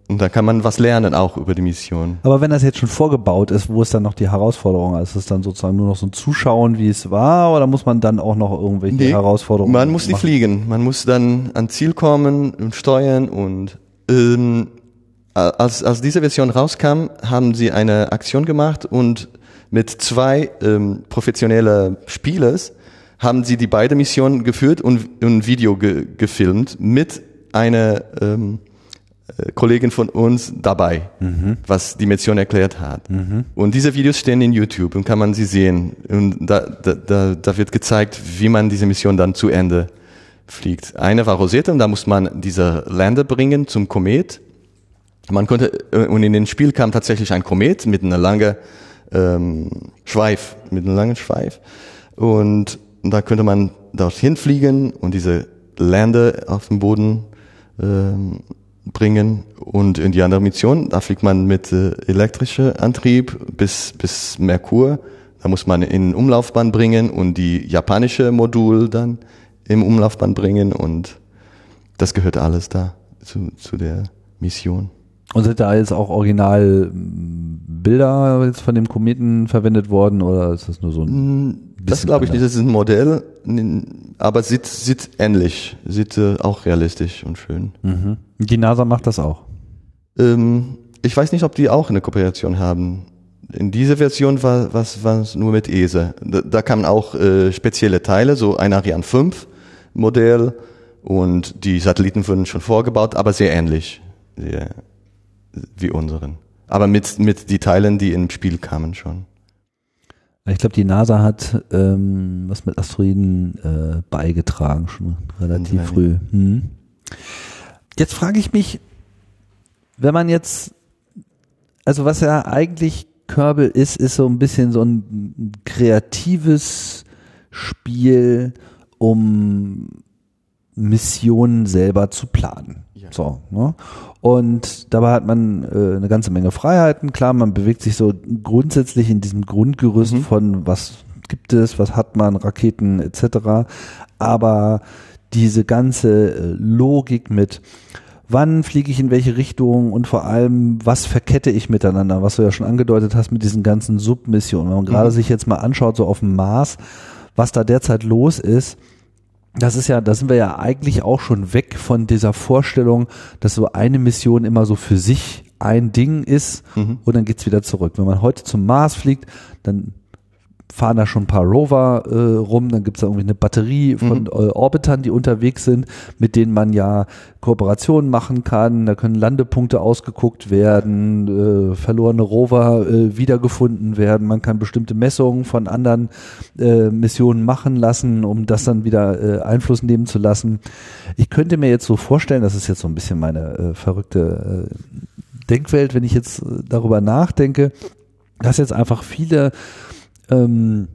und da kann man was lernen auch über die Mission. Aber wenn das jetzt schon vorgebaut ist, wo ist dann noch die Herausforderung? Ist es dann sozusagen nur noch so ein Zuschauen, wie es war, oder muss man dann auch noch irgendwelche nee, Herausforderungen? Man muss die fliegen. Man muss dann ans Ziel kommen und steuern und ähm, als, als diese Version rauskam, haben sie eine Aktion gemacht und mit zwei ähm, professionelle Spielers haben sie die beiden Missionen geführt und ein Video ge gefilmt mit einer ähm, äh, Kollegin von uns dabei, mhm. was die Mission erklärt hat. Mhm. Und diese Videos stehen in YouTube und kann man sie sehen. Und da, da, da, da wird gezeigt, wie man diese Mission dann zu Ende fliegt. Eine war Rosetta und da muss man diese Lander bringen zum Komet. Man konnte, äh, und in den Spiel kam tatsächlich ein Komet mit einer langen ähm, Schweif, mit einem langen Schweif. Und da könnte man dorthin fliegen und diese Lander auf dem Boden bringen. Und in die andere Mission, da fliegt man mit äh, elektrischer Antrieb bis, bis Merkur. Da muss man in Umlaufbahn bringen und die japanische Modul dann im Umlaufbahn bringen und das gehört alles da zu, zu der Mission. Und sind da jetzt auch original hm, jetzt von dem Kometen verwendet worden oder ist das nur so ein Das glaube ich nicht, das ist ein Modell, aber sieht, sieht ähnlich, sieht äh, auch realistisch und schön. Mhm. Die NASA macht das auch. Ähm, ich weiß nicht, ob die auch eine Kooperation haben. In dieser Version war was war es nur mit ESA. Da, da kamen auch äh, spezielle Teile, so ein Ariane 5 Modell und die Satelliten wurden schon vorgebaut, aber sehr ähnlich sehr, wie unseren. Aber mit mit die Teilen, die im Spiel kamen schon. Ich glaube, die NASA hat ähm, was mit Asteroiden äh, beigetragen, schon relativ ja, früh. Hm. Jetzt frage ich mich, wenn man jetzt, also was ja eigentlich Kerbal ist, ist so ein bisschen so ein kreatives Spiel, um Missionen selber zu planen. Ja. So, ne? Und dabei hat man äh, eine ganze Menge Freiheiten. Klar, man bewegt sich so grundsätzlich in diesem Grundgerüst mhm. von was gibt es, was hat man, Raketen etc. Aber diese ganze äh, Logik mit wann fliege ich in welche Richtung und vor allem, was verkette ich miteinander, was du ja schon angedeutet hast mit diesen ganzen Submissionen. Wenn man gerade mhm. sich jetzt mal anschaut, so auf dem Mars, was da derzeit los ist, das ist ja, da sind wir ja eigentlich auch schon weg von dieser Vorstellung, dass so eine Mission immer so für sich ein Ding ist mhm. und dann geht's wieder zurück. Wenn man heute zum Mars fliegt, dann fahren da schon ein paar Rover äh, rum, dann gibt's da irgendwie eine Batterie von mhm. äh, Orbitern, die unterwegs sind, mit denen man ja Kooperationen machen kann, da können Landepunkte ausgeguckt werden, äh, verlorene Rover äh, wiedergefunden werden, man kann bestimmte Messungen von anderen äh, Missionen machen lassen, um das dann wieder äh, Einfluss nehmen zu lassen. Ich könnte mir jetzt so vorstellen, das ist jetzt so ein bisschen meine äh, verrückte äh, Denkwelt, wenn ich jetzt äh, darüber nachdenke, dass jetzt einfach viele ähm,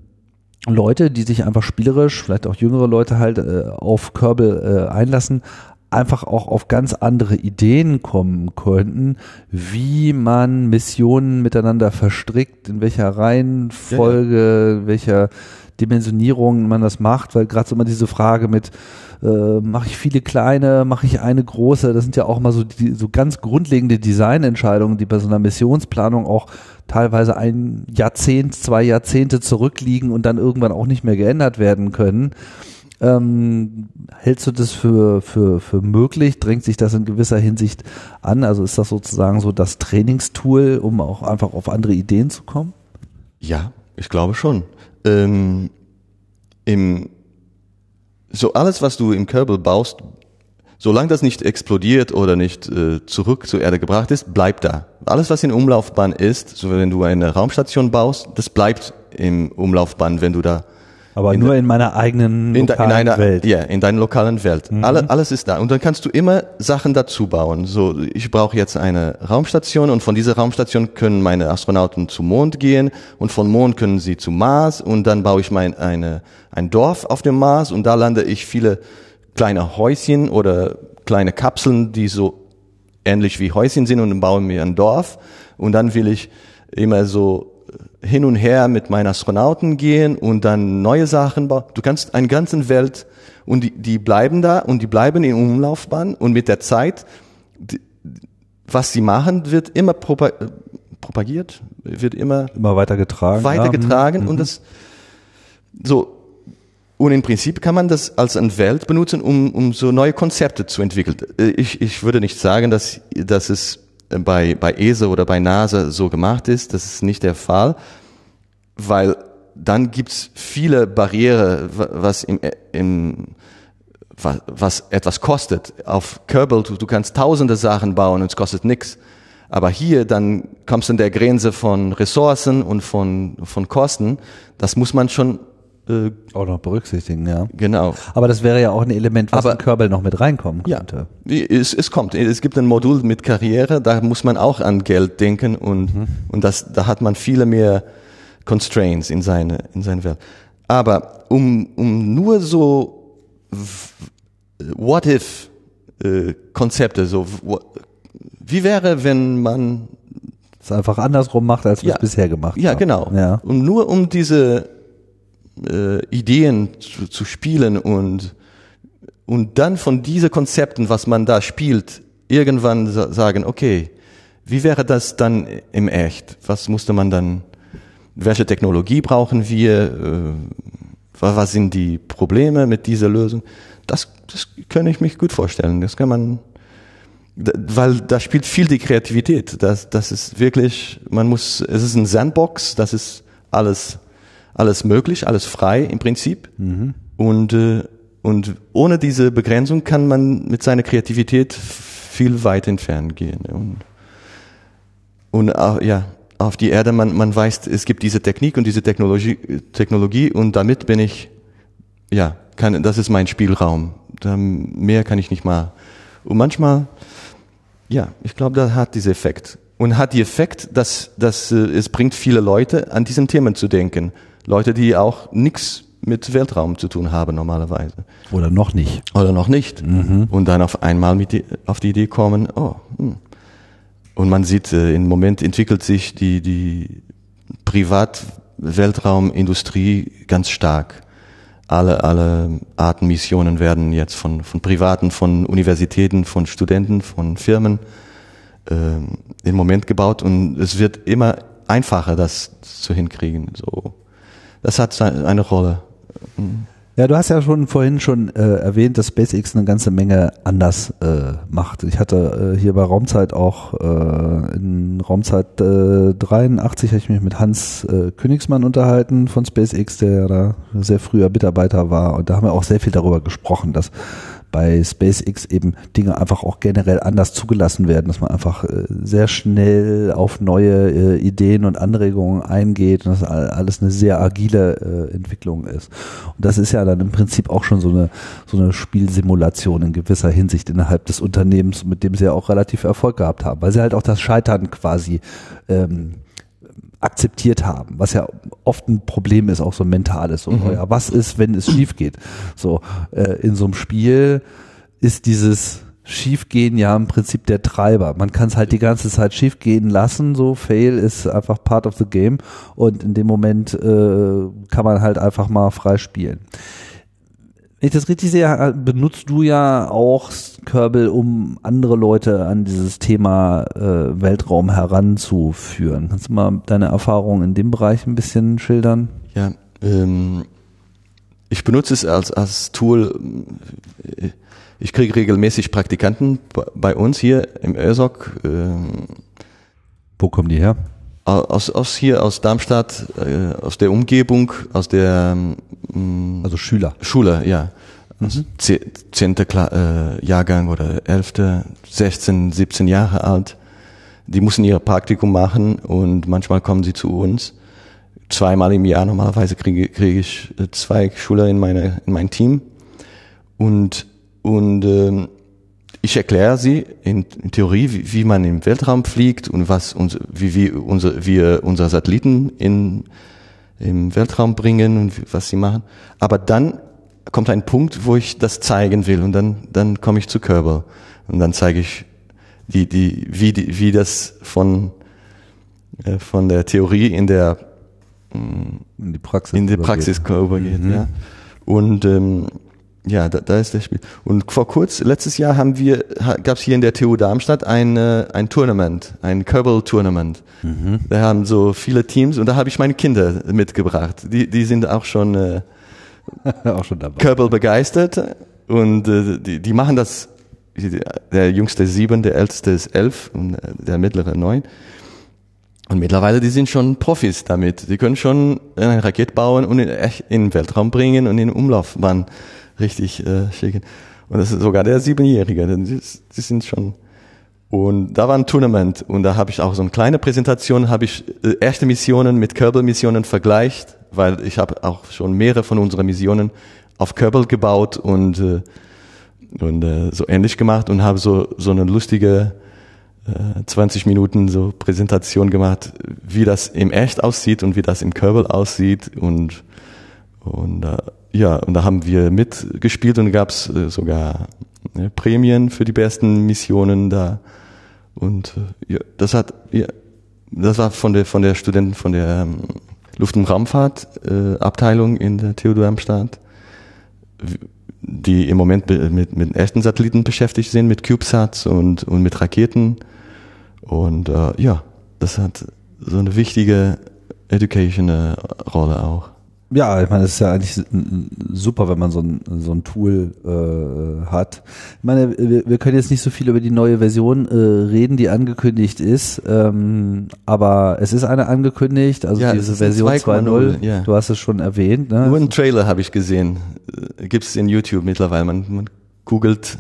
Leute, die sich einfach spielerisch, vielleicht auch jüngere Leute halt äh, auf Kerbal äh, einlassen, einfach auch auf ganz andere Ideen kommen könnten, wie man Missionen miteinander verstrickt, in welcher Reihenfolge, ja, ja. welcher Dimensionierung man das macht, weil gerade so immer diese Frage mit äh, mache ich viele kleine, mache ich eine große, das sind ja auch mal so die, so ganz grundlegende Designentscheidungen, die bei so einer Missionsplanung auch teilweise ein Jahrzehnt, zwei Jahrzehnte zurückliegen und dann irgendwann auch nicht mehr geändert werden können. Ähm, hältst du das für, für, für möglich? Drängt sich das in gewisser Hinsicht an? Also ist das sozusagen so das Trainingstool, um auch einfach auf andere Ideen zu kommen? Ja, ich glaube schon. Ähm, im, so alles, was du im Kerbal baust, solange das nicht explodiert oder nicht äh, zurück zur Erde gebracht ist, bleibt da. Alles, was in Umlaufbahn ist, so wenn du eine Raumstation baust, das bleibt im Umlaufbahn, wenn du da aber in nur in meiner eigenen in, lokalen in einer, Welt. Ja, in deiner lokalen Welt. Mhm. Alle, alles ist da. Und dann kannst du immer Sachen dazu bauen. So, ich brauche jetzt eine Raumstation und von dieser Raumstation können meine Astronauten zum Mond gehen und von Mond können sie zum Mars und dann baue ich mein, eine, ein Dorf auf dem Mars und da lande ich viele kleine Häuschen oder kleine Kapseln, die so ähnlich wie Häuschen sind und dann baue mir ein Dorf und dann will ich immer so hin und her mit meinen Astronauten gehen und dann neue Sachen bauen. Du kannst eine ganze Welt und die, die bleiben da und die bleiben in Umlaufbahn und mit der Zeit, die, was sie machen, wird immer propagiert, wird immer, immer weitergetragen. Weitergetragen ja. und mhm. das, so, und im Prinzip kann man das als eine Welt benutzen, um, um so neue Konzepte zu entwickeln. Ich, ich würde nicht sagen, dass, dass es bei, bei ESA oder bei NASA so gemacht ist. Das ist nicht der Fall, weil dann gibt's viele Barriere, was im, im was, was etwas kostet. Auf Kerbal, du, du kannst tausende Sachen bauen und es kostet nichts. Aber hier, dann kommst du in der Grenze von Ressourcen und von, von Kosten. Das muss man schon äh, auch noch berücksichtigen, ja. Genau. Aber das wäre ja auch ein Element, was Aber, in Kerbal noch mit reinkommen könnte. Ja, es, es kommt. Es gibt ein Modul mit Karriere, da muss man auch an Geld denken und, mhm. und das, da hat man viele mehr Constraints in seine, in seine Welt. Aber um, um nur so What if äh, Konzepte, so wie wäre, wenn man es einfach andersrum macht, als wir ja, es bisher gemacht ja, haben. Genau. Ja, genau. Und nur um diese äh, Ideen zu, zu spielen und, und dann von diesen Konzepten, was man da spielt, irgendwann sagen, okay, wie wäre das dann im Echt? Was musste man dann welche Technologie brauchen wir, äh, was sind die Probleme mit dieser Lösung. Das, das kann ich mich gut vorstellen. Das kann man, weil da spielt viel die Kreativität. Das, das ist wirklich, man muss, es ist ein Sandbox, das ist alles, alles möglich, alles frei im Prinzip. Mhm. Und, äh, und ohne diese Begrenzung kann man mit seiner Kreativität viel weit entfernt gehen. Und, und auch, ja, auf die Erde, man, man weiß, es gibt diese Technik und diese Technologie, Technologie und damit bin ich, ja, kann, das ist mein Spielraum. Da, mehr kann ich nicht mal. Und manchmal, ja, ich glaube, das hat dieser Effekt. Und hat die Effekt, dass, dass äh, es bringt viele Leute an diesen Themen zu denken. Leute, die auch nichts mit Weltraum zu tun haben normalerweise. Oder noch nicht. Oder noch nicht. Mhm. Und dann auf einmal mit die, auf die Idee kommen, oh, hm, und man sieht, äh, im Moment entwickelt sich die, die Privat-Weltraumindustrie ganz stark. Alle, alle Arten Missionen werden jetzt von, von Privaten, von Universitäten, von Studenten, von Firmen äh, im Moment gebaut und es wird immer einfacher, das zu hinkriegen. So, das hat eine Rolle. Ja, du hast ja schon vorhin schon äh, erwähnt, dass SpaceX eine ganze Menge anders äh, macht. Ich hatte äh, hier bei Raumzeit auch äh, in Raumzeit äh, 83 habe ich mich mit Hans äh, Königsmann unterhalten von SpaceX, der da sehr früher Mitarbeiter war und da haben wir auch sehr viel darüber gesprochen, dass bei SpaceX eben Dinge einfach auch generell anders zugelassen werden, dass man einfach äh, sehr schnell auf neue äh, Ideen und Anregungen eingeht und dass alles eine sehr agile äh, Entwicklung ist. Und das ist ja dann im Prinzip auch schon so eine, so eine Spielsimulation in gewisser Hinsicht innerhalb des Unternehmens, mit dem sie ja auch relativ Erfolg gehabt haben, weil sie halt auch das Scheitern quasi ähm, akzeptiert haben, was ja oft ein Problem ist, auch so ein mentales. So, mhm. ja, was ist, wenn es schief geht? So, äh, in so einem Spiel ist dieses Schiefgehen ja im Prinzip der Treiber. Man kann es halt die ganze Zeit schiefgehen lassen, so Fail ist einfach part of the game und in dem Moment äh, kann man halt einfach mal frei spielen. Wenn ich das richtig sehe, benutzt du ja auch Kerbal, um andere Leute an dieses Thema äh, Weltraum heranzuführen. Kannst du mal deine Erfahrungen in dem Bereich ein bisschen schildern? Ja, ähm, ich benutze es als, als Tool. Ich kriege regelmäßig Praktikanten bei uns hier im ÖSOC. Ähm, Wo kommen die her? Aus, aus hier, aus Darmstadt, äh, aus der Umgebung, aus der ähm, Also Schüler. Schule, ja. Mhm. Zehnte äh, Jahrgang oder elfte, 16, 17 Jahre alt. Die müssen ihr Praktikum machen und manchmal kommen sie zu uns. Zweimal im Jahr normalerweise kriege, kriege ich äh, zwei Schüler in meine in mein Team und und ähm, ich erkläre sie in, in Theorie, wie, wie, man im Weltraum fliegt und was uns, wie, wie unser, wir unsere Satelliten in, im Weltraum bringen und was sie machen. Aber dann kommt ein Punkt, wo ich das zeigen will und dann, dann komme ich zu Kerbal und dann zeige ich die, die, wie, die, wie das von, äh, von der Theorie in der mm, in die Praxis, in die Praxis übergeht. Mhm. Ja. Und ähm, ja, da, da ist das Spiel. Und vor kurz, letztes Jahr haben wir, gab es hier in der TU Darmstadt ein, äh, ein Tournament, ein Kerbal-Tournament. Mhm. Da haben so viele Teams und da habe ich meine Kinder mitgebracht. Die, die sind auch schon, äh, auch schon dabei. Kerbal begeistert und äh, die, die machen das. Der jüngste sieben, der älteste ist elf und äh, der mittlere neun. Und mittlerweile, die sind schon Profis damit. Die können schon eine Rakete bauen und in, in den Weltraum bringen und in den Umlaufbahn richtig äh, schicken. Und das ist sogar der Siebenjährige. Die, die sind schon. Und da war ein Tournament und da habe ich auch so eine kleine Präsentation, habe ich äh, erste Missionen mit Kerbal-Missionen vergleicht, weil ich habe auch schon mehrere von unseren Missionen auf Kerbal gebaut und äh, und äh, so ähnlich gemacht und habe so so eine lustige äh, 20 Minuten so Präsentation gemacht, wie das im Echt aussieht und wie das im Kerbal aussieht und und äh, ja, und da haben wir mitgespielt und gab es äh, sogar äh, Prämien für die besten Missionen da. Und äh, ja, das hat, ja, das war von der von der Studenten von der ähm, Luft- und Raumfahrt äh, Abteilung in der TU Darmstadt, die im Moment mit mit echten Satelliten beschäftigt sind, mit CubeSats und und mit Raketen. Und äh, ja, das hat so eine wichtige Education eine Rolle auch. Ja, ich meine, es ist ja eigentlich super, wenn man so ein, so ein Tool äh, hat. Ich meine, wir, wir können jetzt nicht so viel über die neue Version äh, reden, die angekündigt ist, ähm, aber es ist eine angekündigt, also Ja, diese Version 2.0, 2.0, ja. du hast es schon erwähnt. Ne? Nur einen Trailer habe ich gesehen. Gibt es in YouTube mittlerweile. Man, man googelt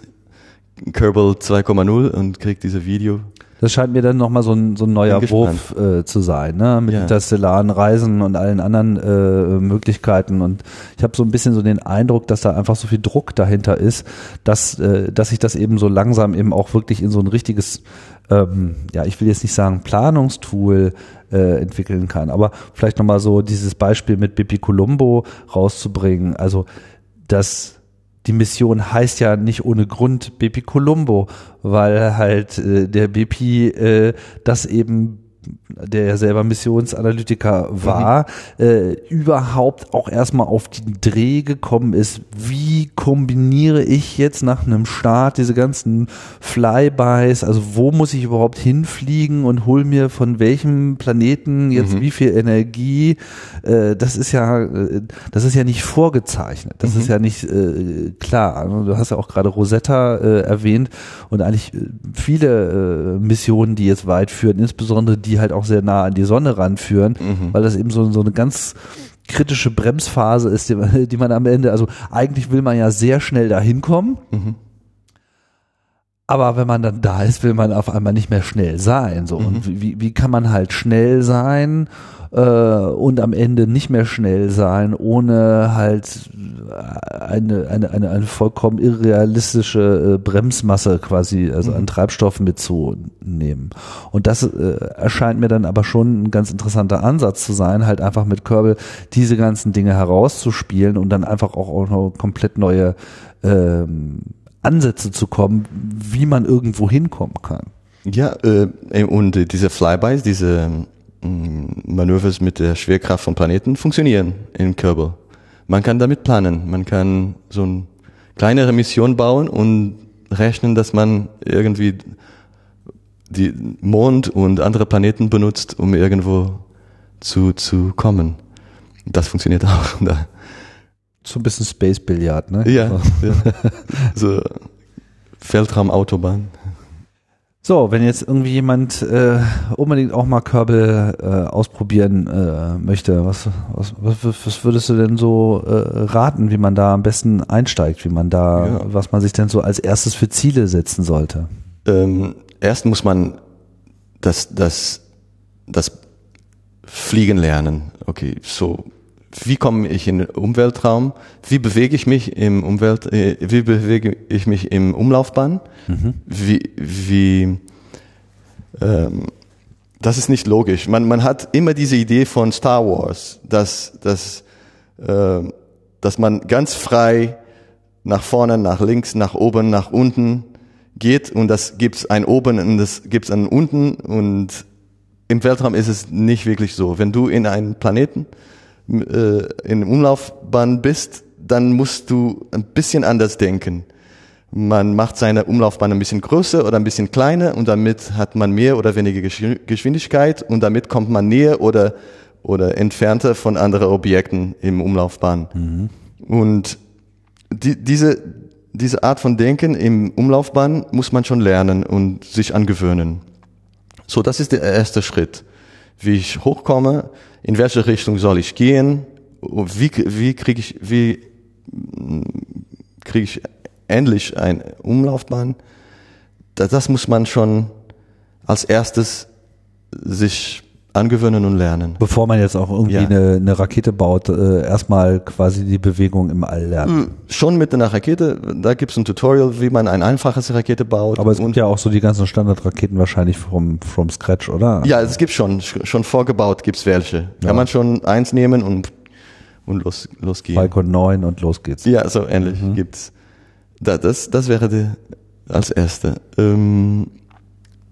Kerbal 2,0 und kriegt diese Video. Das scheint mir dann nochmal so ein, so ein neuer Wurf äh, zu sein, ne? mit Ja. interstellaren Reisen und allen anderen äh, Möglichkeiten. Und ich habe so ein bisschen so den Eindruck, dass da einfach so viel Druck dahinter ist, dass, äh, dass sich das eben so langsam eben auch wirklich in so ein richtiges, ähm, ja, ich will jetzt nicht sagen Planungstool äh, entwickeln kann, aber vielleicht nochmal so dieses Beispiel mit Bipi Colombo rauszubringen. Also das die Mission heißt ja nicht ohne Grund Bepi Colombo, weil halt äh, der Bepi äh, das eben der ja selber Missionsanalytiker war, äh, überhaupt auch erstmal auf den Dreh gekommen ist, wie kombiniere ich jetzt nach einem Start diese ganzen Flybys, also wo muss ich überhaupt hinfliegen und hol mir von welchem Planeten jetzt wie viel Energie, äh, das ist ja, äh, das ist ja nicht vorgezeichnet, das ist ja nicht äh, klar. Du hast ja auch gerade Rosetta äh, erwähnt und eigentlich viele Missionen, die jetzt weit führen, insbesondere die halt auch sehr nah an die Sonne ranführen, weil das eben so, so eine ganz kritische Bremsphase ist, die, man- die man am Ende, also eigentlich will man ja sehr schnell dahin kommen. Aber wenn man dann da ist, will man auf einmal nicht mehr schnell sein. So. Und wie, wie kann man halt schnell sein äh, und am Ende nicht mehr schnell sein, ohne halt eine, eine, eine, eine vollkommen irrealistische äh, Bremsmasse quasi, also an Treibstoff mitzunehmen. Und das äh, erscheint mir dann aber schon ein ganz interessanter Ansatz zu sein, halt einfach mit Kerbal diese ganzen Dinge herauszuspielen und dann einfach auch, auch noch komplett neue ähm, Ansätze zu kommen, wie man irgendwo hinkommen kann. Ja, äh, und äh, diese Flybys, diese Manövers mit der Schwerkraft von Planeten funktionieren in Kerbal. Man kann damit planen. Man kann so eine kleinere Mission bauen und rechnen, dass man irgendwie die Mond und andere Planeten benutzt, um irgendwo zu, zu kommen. Das funktioniert auch. So ein bisschen Space Billard, ne? Ja, ja. so Weltraumautobahn. So, wenn jetzt irgendwie jemand äh, unbedingt auch mal Kerbal äh, ausprobieren äh, möchte, was, was, was, was würdest du denn so äh, raten, wie man da am besten einsteigt, wie man da, Ja. was man sich denn so als erstes für Ziele setzen sollte? Ähm, erst muss man das, das, das Fliegen lernen. Okay, so wie komme ich in den Umweltraum? Wie bewege ich mich im Umwelt? Äh, wie bewege ich mich im Umlaufbahn? Wie, wie ähm, das ist nicht logisch. Man, man hat immer diese Idee von Star Wars, dass, dass, äh, dass man ganz frei nach vorne, nach links, nach oben, nach unten geht und das gibt's ein oben und das gibt's ein unten und im Weltraum ist es nicht wirklich so. Wenn du in einem Planeten äh, in Umlaufbahn bist, dann musst du ein bisschen anders denken. Man macht seine Umlaufbahn ein bisschen größer oder ein bisschen kleiner und damit hat man mehr oder weniger Geschw- Geschwindigkeit und damit kommt man näher oder, oder entfernter von anderen Objekten im Umlaufbahn. Und die, diese, diese Art von Denken im Umlaufbahn muss man schon lernen und sich angewöhnen. So, das ist der erste Schritt. Wie ich hochkomme, in welche Richtung soll ich gehen, wie, wie kriege ich, wie kriege ich endlich eine Umlaufbahn? Das, das muss man schon als erstes sich angewöhnen und lernen. Bevor man jetzt auch irgendwie Ja. eine, eine Rakete baut, äh, erstmal quasi die Bewegung im All lernen. Schon mit einer Rakete, da gibt es ein Tutorial, wie man ein einfaches Rakete baut. Aber es und gibt ja auch so die ganzen Standardraketen wahrscheinlich vom, from scratch, oder? Ja, es gibt schon, schon vorgebaut gibt's welche. Ja. Kann man schon eins nehmen und, und los, losgehen. Falcon 9 und los geht's. Ja, so ähnlich gibt's. Da, das, das wäre die, als erste. Ähm,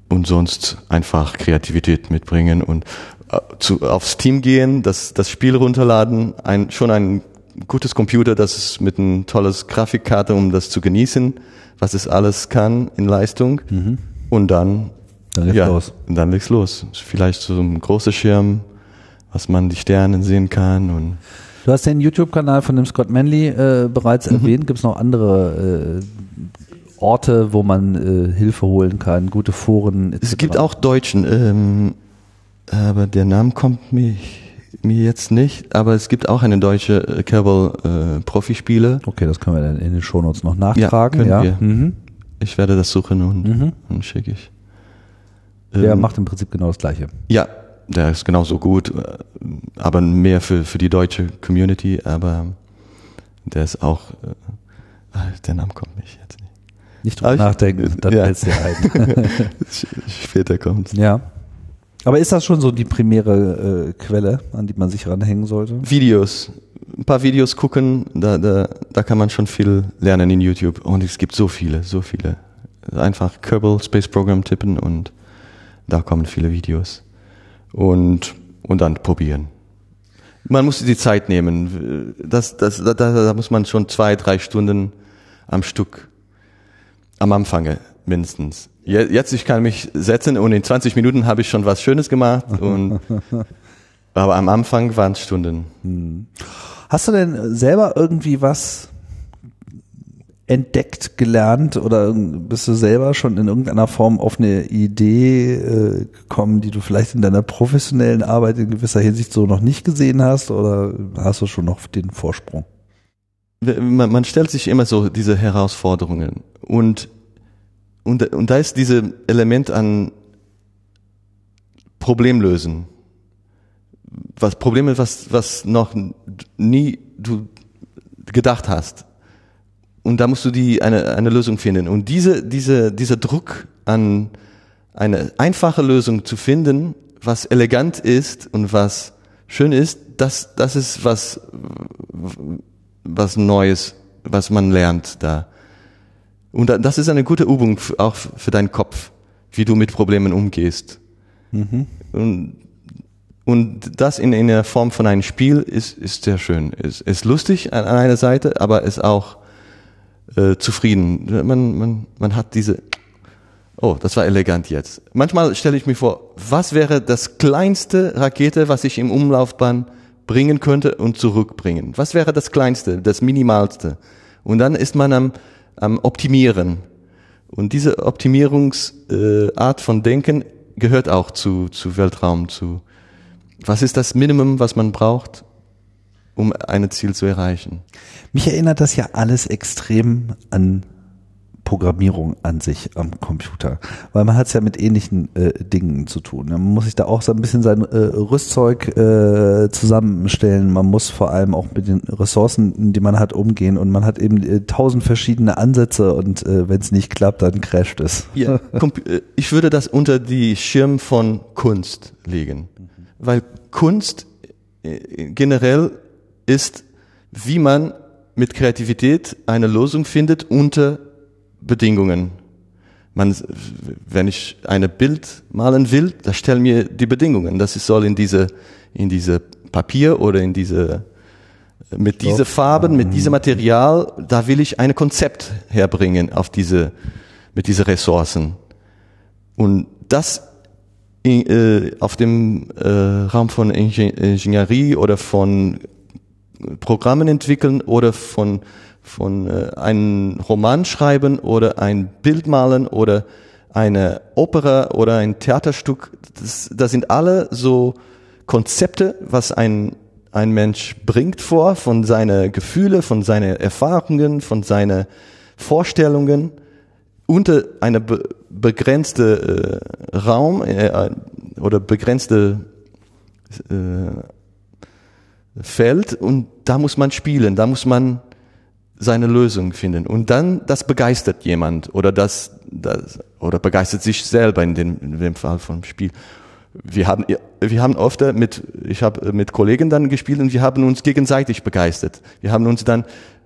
und sonst einfach Kreativität mitbringen und äh, zu, aufs Team gehen, das, das Spiel runterladen, ein, schon ein gutes Computer, das ist mit ein tolles Grafikkarte, um das zu genießen, was es alles kann in Leistung. Und dann Dann ja, los. Und dann legt's los. Vielleicht so ein großer Schirm, was man die Sterne sehen kann und Du hast den YouTube-Kanal von dem Scott Manley äh, bereits mhm. erwähnt. Gibt es noch andere äh, Orte, wo man äh, Hilfe holen kann, gute Foren? Etc. Es gibt auch Deutschen, ähm, aber der Name kommt mir, mir jetzt nicht. Aber es gibt auch eine deutsche äh, Kerbal-Profispiele. Äh, okay, das können wir dann in den Shownotes noch nachtragen. Ja, können ja. wir. Mhm. Ich werde das suchen und, mhm. und schicke ich. Der ähm, macht im Prinzip genau das Gleiche. Ja, der ist genauso gut, äh, aber mehr für, für die deutsche Community, aber der ist auch, äh, ah, der Name kommt mich jetzt nicht. Nicht drüber nachdenken, dann ja. fällt dir ein. Später kommt Ja. Aber ist das schon so die primäre äh, Quelle, an die man sich ranhängen sollte? Videos. Ein paar Videos gucken, da, da, da kann man schon viel lernen in YouTube. Und es gibt so viele, so viele. Einfach Kerbal Space Program tippen und da kommen viele Videos und, und dann probieren. Man muss die Zeit nehmen. Das, das, da, da muss man schon zwei, drei Stunden am Stück am Anfang mindestens. Jetzt, ich kann mich setzen und in 20 Minuten habe ich schon was Schönes gemacht. Und, aber am Anfang waren es Stunden. Hm. Hast du denn selber irgendwie was entdeckt, gelernt oder bist du selber schon in irgendeiner Form auf eine Idee äh, gekommen, die du vielleicht in deiner professionellen Arbeit in gewisser Hinsicht so noch nicht gesehen hast oder hast du schon noch den Vorsprung? Man, man stellt sich immer so diese Herausforderungen und, und, und da ist dieses Element an Problemlösen. Was Probleme, was, was noch nie du gedacht hast und da musst du die eine, eine Lösung finden. Und diese, diese, dieser Druck an eine einfache Lösung zu finden, was elegant ist und was schön ist, das, das ist was, was Neues, was man lernt da. Und das ist eine gute Übung auch für deinen Kopf, wie du mit Problemen umgehst. Mhm. Und, und das in, in der Form von einem Spiel ist, ist sehr schön. Ist, ist lustig an, an einer Seite, aber ist auch äh, zufrieden. Man, man, man hat diese, oh, das war elegant jetzt. Manchmal stelle ich mir vor, was wäre das kleinste Rakete, was ich im Umlaufbahn bringen könnte und zurückbringen? Was wäre das kleinste, das minimalste? Und dann ist man am, am Optimieren. Und diese Optimierungsart äh, von Denken gehört auch zu, zu Weltraum, zu was ist das Minimum, was man braucht, um ein Ziel zu erreichen. Mich erinnert das ja alles extrem an Programmierung an sich am Computer, weil man hat es ja mit ähnlichen äh, Dingen zu tun. Man muss sich da auch so ein bisschen sein äh, Rüstzeug äh, zusammenstellen. Man muss vor allem auch mit den Ressourcen, die man hat, umgehen und man hat eben äh, tausend verschiedene Ansätze und äh, wenn es nicht klappt, dann crasht es. Ja, äh, ich würde das unter die Schirm von Kunst legen, mhm. weil Kunst generell ist, wie man mit Kreativität eine Lösung findet unter Bedingungen. Man, wenn ich eine Bild malen will, da stellen mir die Bedingungen. Das soll in diese, in diese Papier oder in diese, mit diese Farben, mit diesem Material, da will ich ein Konzept herbringen auf diese, mit diese Ressourcen. Und das in, äh, auf dem äh, Raum von Ingenieurie oder von Programmen entwickeln oder von, von äh, einem Roman schreiben oder ein Bild malen oder eine Opera oder ein Theaterstück. Das, das sind alle so Konzepte, was ein, ein Mensch bringt vor, von seinen Gefühle, von seinen Erfahrungen, von seinen Vorstellungen unter eine be begrenzte äh, Raum äh, oder begrenzte äh, Feld und da muss man spielen, da muss man seine Lösung finden. Und dann, das begeistert jemand oder das, das oder begeistert sich selber in dem, in dem Fall vom Spiel. Wir haben, wir haben oft mit, ich habe mit Kollegen dann gespielt und wir haben uns gegenseitig begeistert. Wir haben uns dann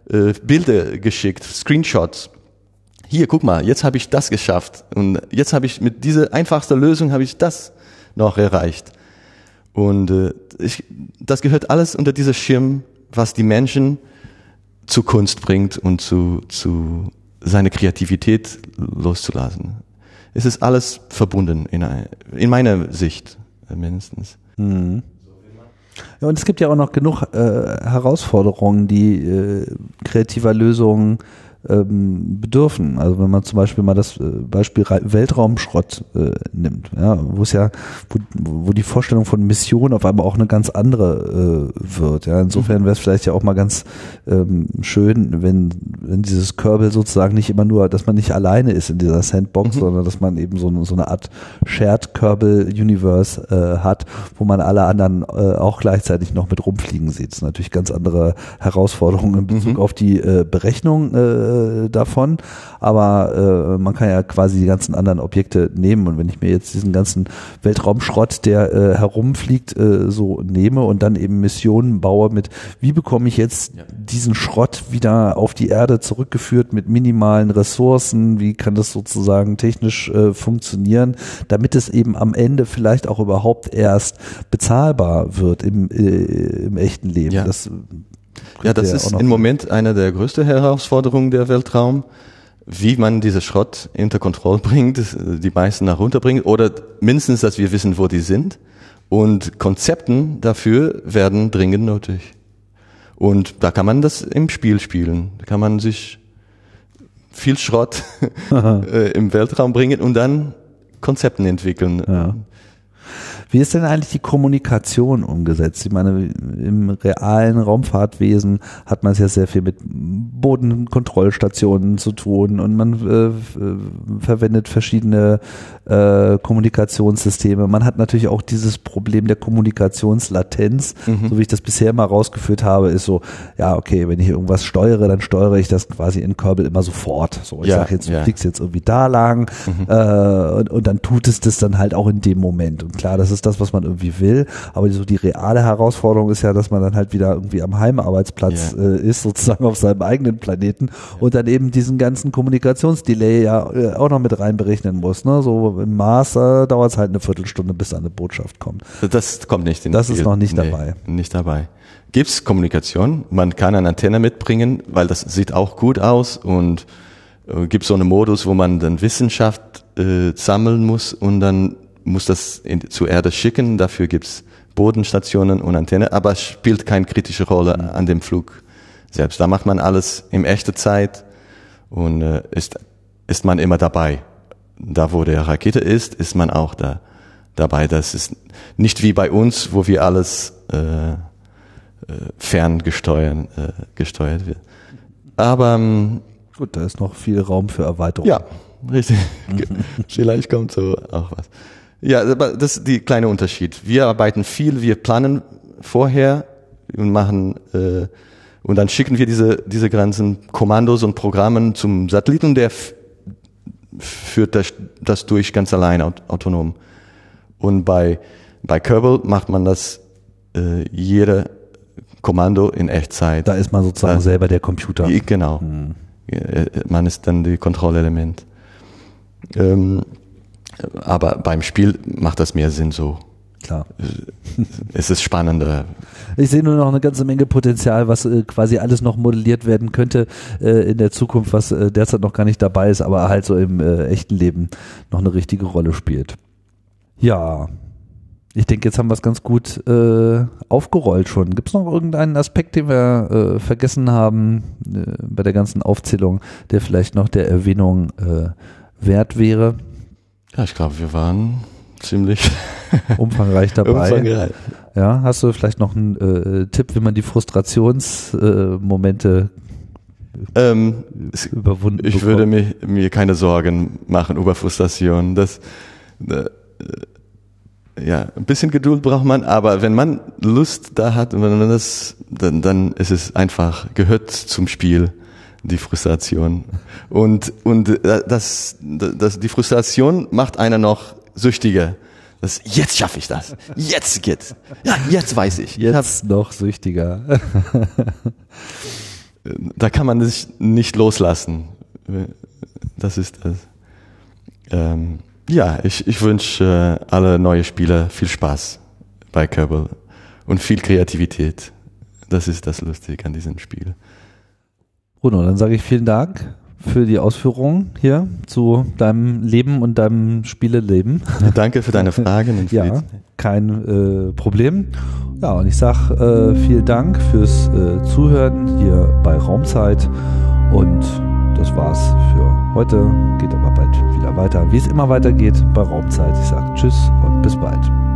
äh, Bilder geschickt, Screenshots. Hier, guck mal, jetzt habe ich das geschafft und jetzt habe ich mit dieser einfachsten Lösung habe ich das noch erreicht. Und äh, ich, das gehört alles unter dieser Schirm, was die Menschen zu Kunst bringt und zu, zu seine Kreativität loszulassen. Es ist alles verbunden in, in meiner Sicht mindestens. Mhm. Ja, und es gibt ja auch noch genug äh, Herausforderungen, die äh, kreativer Lösungen ähm, bedürfen. Also wenn man zum Beispiel mal das äh, Beispiel Weltraumschrott äh, nimmt, ja, wo es ja, wo, wo die Vorstellung von Mission auf einmal auch eine ganz andere äh, wird. Ja, insofern wäre es vielleicht ja auch mal ganz ähm, schön, wenn, wenn dieses Kerbal sozusagen nicht immer nur, dass man nicht alleine ist in dieser Sandbox, mhm. sondern dass man eben so, so eine Art Shared Kerbal Universe äh, hat, wo man alle anderen äh, auch gleichzeitig noch mit rumfliegen sieht. Das ist natürlich ganz andere Herausforderungen in Bezug mhm. auf die äh, Berechnung äh, davon, aber äh, man kann ja quasi die ganzen anderen Objekte nehmen und wenn ich mir jetzt diesen ganzen Weltraumschrott, der äh, herumfliegt, äh, so nehme und dann eben Missionen baue mit, wie bekomme ich jetzt ja. diesen Schrott wieder auf die Erde zurückgeführt mit minimalen Ressourcen, wie kann das sozusagen technisch äh, funktionieren, damit es eben am Ende vielleicht auch überhaupt erst bezahlbar wird im, äh, im echten Leben. Ja. Das ja, das ist im Moment eine der größten Herausforderungen der Weltraum, wie man diese Schrott unter Kontrolle bringt, die meisten nach runter bringt oder mindestens, dass wir wissen, wo die sind. Und Konzepten dafür werden dringend nötig. Und da kann man das im Spiel spielen. Da kann man sich viel Schrott äh, im Weltraum bringen und dann Konzepten entwickeln. Ja. Wie ist denn eigentlich die Kommunikation umgesetzt? Ich meine, im realen Raumfahrtwesen hat man es ja sehr viel mit Bodenkontrollstationen zu tun und man äh, verwendet verschiedene äh, Kommunikationssysteme. Man hat natürlich auch dieses Problem der Kommunikationslatenz, mhm. so wie ich das bisher mal rausgeführt habe, ist so, ja, okay, wenn ich irgendwas steuere, dann steuere ich das quasi in Kerbal immer sofort. So, ich ja, sage jetzt, du ja. fliegst jetzt irgendwie da lang mhm. äh, und, und dann tut es das dann halt auch in dem Moment. Und klar, das ist das, was man irgendwie will. Aber so die reale Herausforderung ist ja, dass man dann halt wieder irgendwie am Heimarbeitsplatz yeah. äh, ist, sozusagen auf seinem eigenen Planeten und dann eben diesen ganzen Kommunikationsdelay ja äh, auch noch mit reinberechnen muss. Ne? So im Mars äh, dauert es halt eine Viertelstunde, bis eine Botschaft kommt. Das kommt nicht in Das Spiel. ist noch nicht nee, dabei. Nicht dabei. Gibt's Kommunikation? Man kann eine Antenne mitbringen, weil das sieht auch gut aus und äh, gibt so einen Modus, wo man dann Wissenschaft äh, sammeln muss und dann muss das in, zur Erde schicken. Dafür gibt's Bodenstationen und Antenne, aber es spielt keine kritische Rolle mhm. an dem Flug selbst. Da macht man alles in echter Zeit und äh, ist, ist man immer dabei. Da, wo der Rakete ist, ist man auch da dabei. Das ist nicht wie bei uns, wo wir alles äh, äh, ferngesteuert äh, gesteuert wird. Aber ähm, gut, da ist noch viel Raum für Erweiterung. Ja, richtig. Vielleicht kommt so auch was. Ja, das ist die kleine Unterschied. Wir arbeiten viel, wir planen vorher und machen äh, und dann schicken wir diese diese ganzen Kommandos und Programmen zum Satelliten der führt das, das durch ganz allein autonom. Und bei bei Kerbal macht man das äh, jede Kommando in Echtzeit. Da ist man sozusagen da, selber der Computer. Genau. Hm. Man ist dann die Kontrollelement. Ähm, aber beim Spiel macht das mehr Sinn so. Klar. Es ist spannender. Ich sehe nur noch eine ganze Menge Potenzial, was äh, quasi alles noch modelliert werden könnte äh, in der Zukunft, was äh, derzeit noch gar nicht dabei ist, aber halt so im echten Leben noch eine richtige Rolle spielt. Ja, ich denke, jetzt haben wir es ganz gut aufgerollt schon. Gibt es noch irgendeinen Aspekt, den wir vergessen haben bei der ganzen Aufzählung, der vielleicht noch der Erwähnung äh, wert wäre? Ja, ich glaube, wir waren ziemlich umfangreich dabei. Umfangreich. Ja, hast du vielleicht noch einen äh, Tipp, wie man die Frustrationsmomente äh, ähm, überwunden Ich bekommt? würde mir, mir keine Sorgen machen über Frustration. Das, äh, ja, ein bisschen Geduld braucht man, aber wenn man Lust da hat, wenn man das, dann, dann ist es einfach, gehört zum Spiel die Frustration. Und, und äh, das, das, die Frustration macht einer noch süchtiger. Das, jetzt schaffe ich das. Jetzt geht's. Ja, jetzt weiß ich. Jetzt ich noch süchtiger. da kann man sich nicht loslassen. Das ist das. Ähm, ja, ich, ich wünsche äh, alle neue Spieler viel Spaß bei Kerbal und viel Kreativität. Das ist das Lustige an diesem Spiel. Bruno, dann sage ich vielen Dank für die Ausführungen hier zu deinem Leben und deinem Spieleleben. Danke für deine Fragen. Und ja, kein äh, Problem. Ja, und ich sage äh, vielen Dank fürs äh, Zuhören hier bei Raumzeit und das war's für heute. Geht aber bald wieder weiter, wie es immer weitergeht bei Raumzeit. Ich sage Tschüss und bis bald.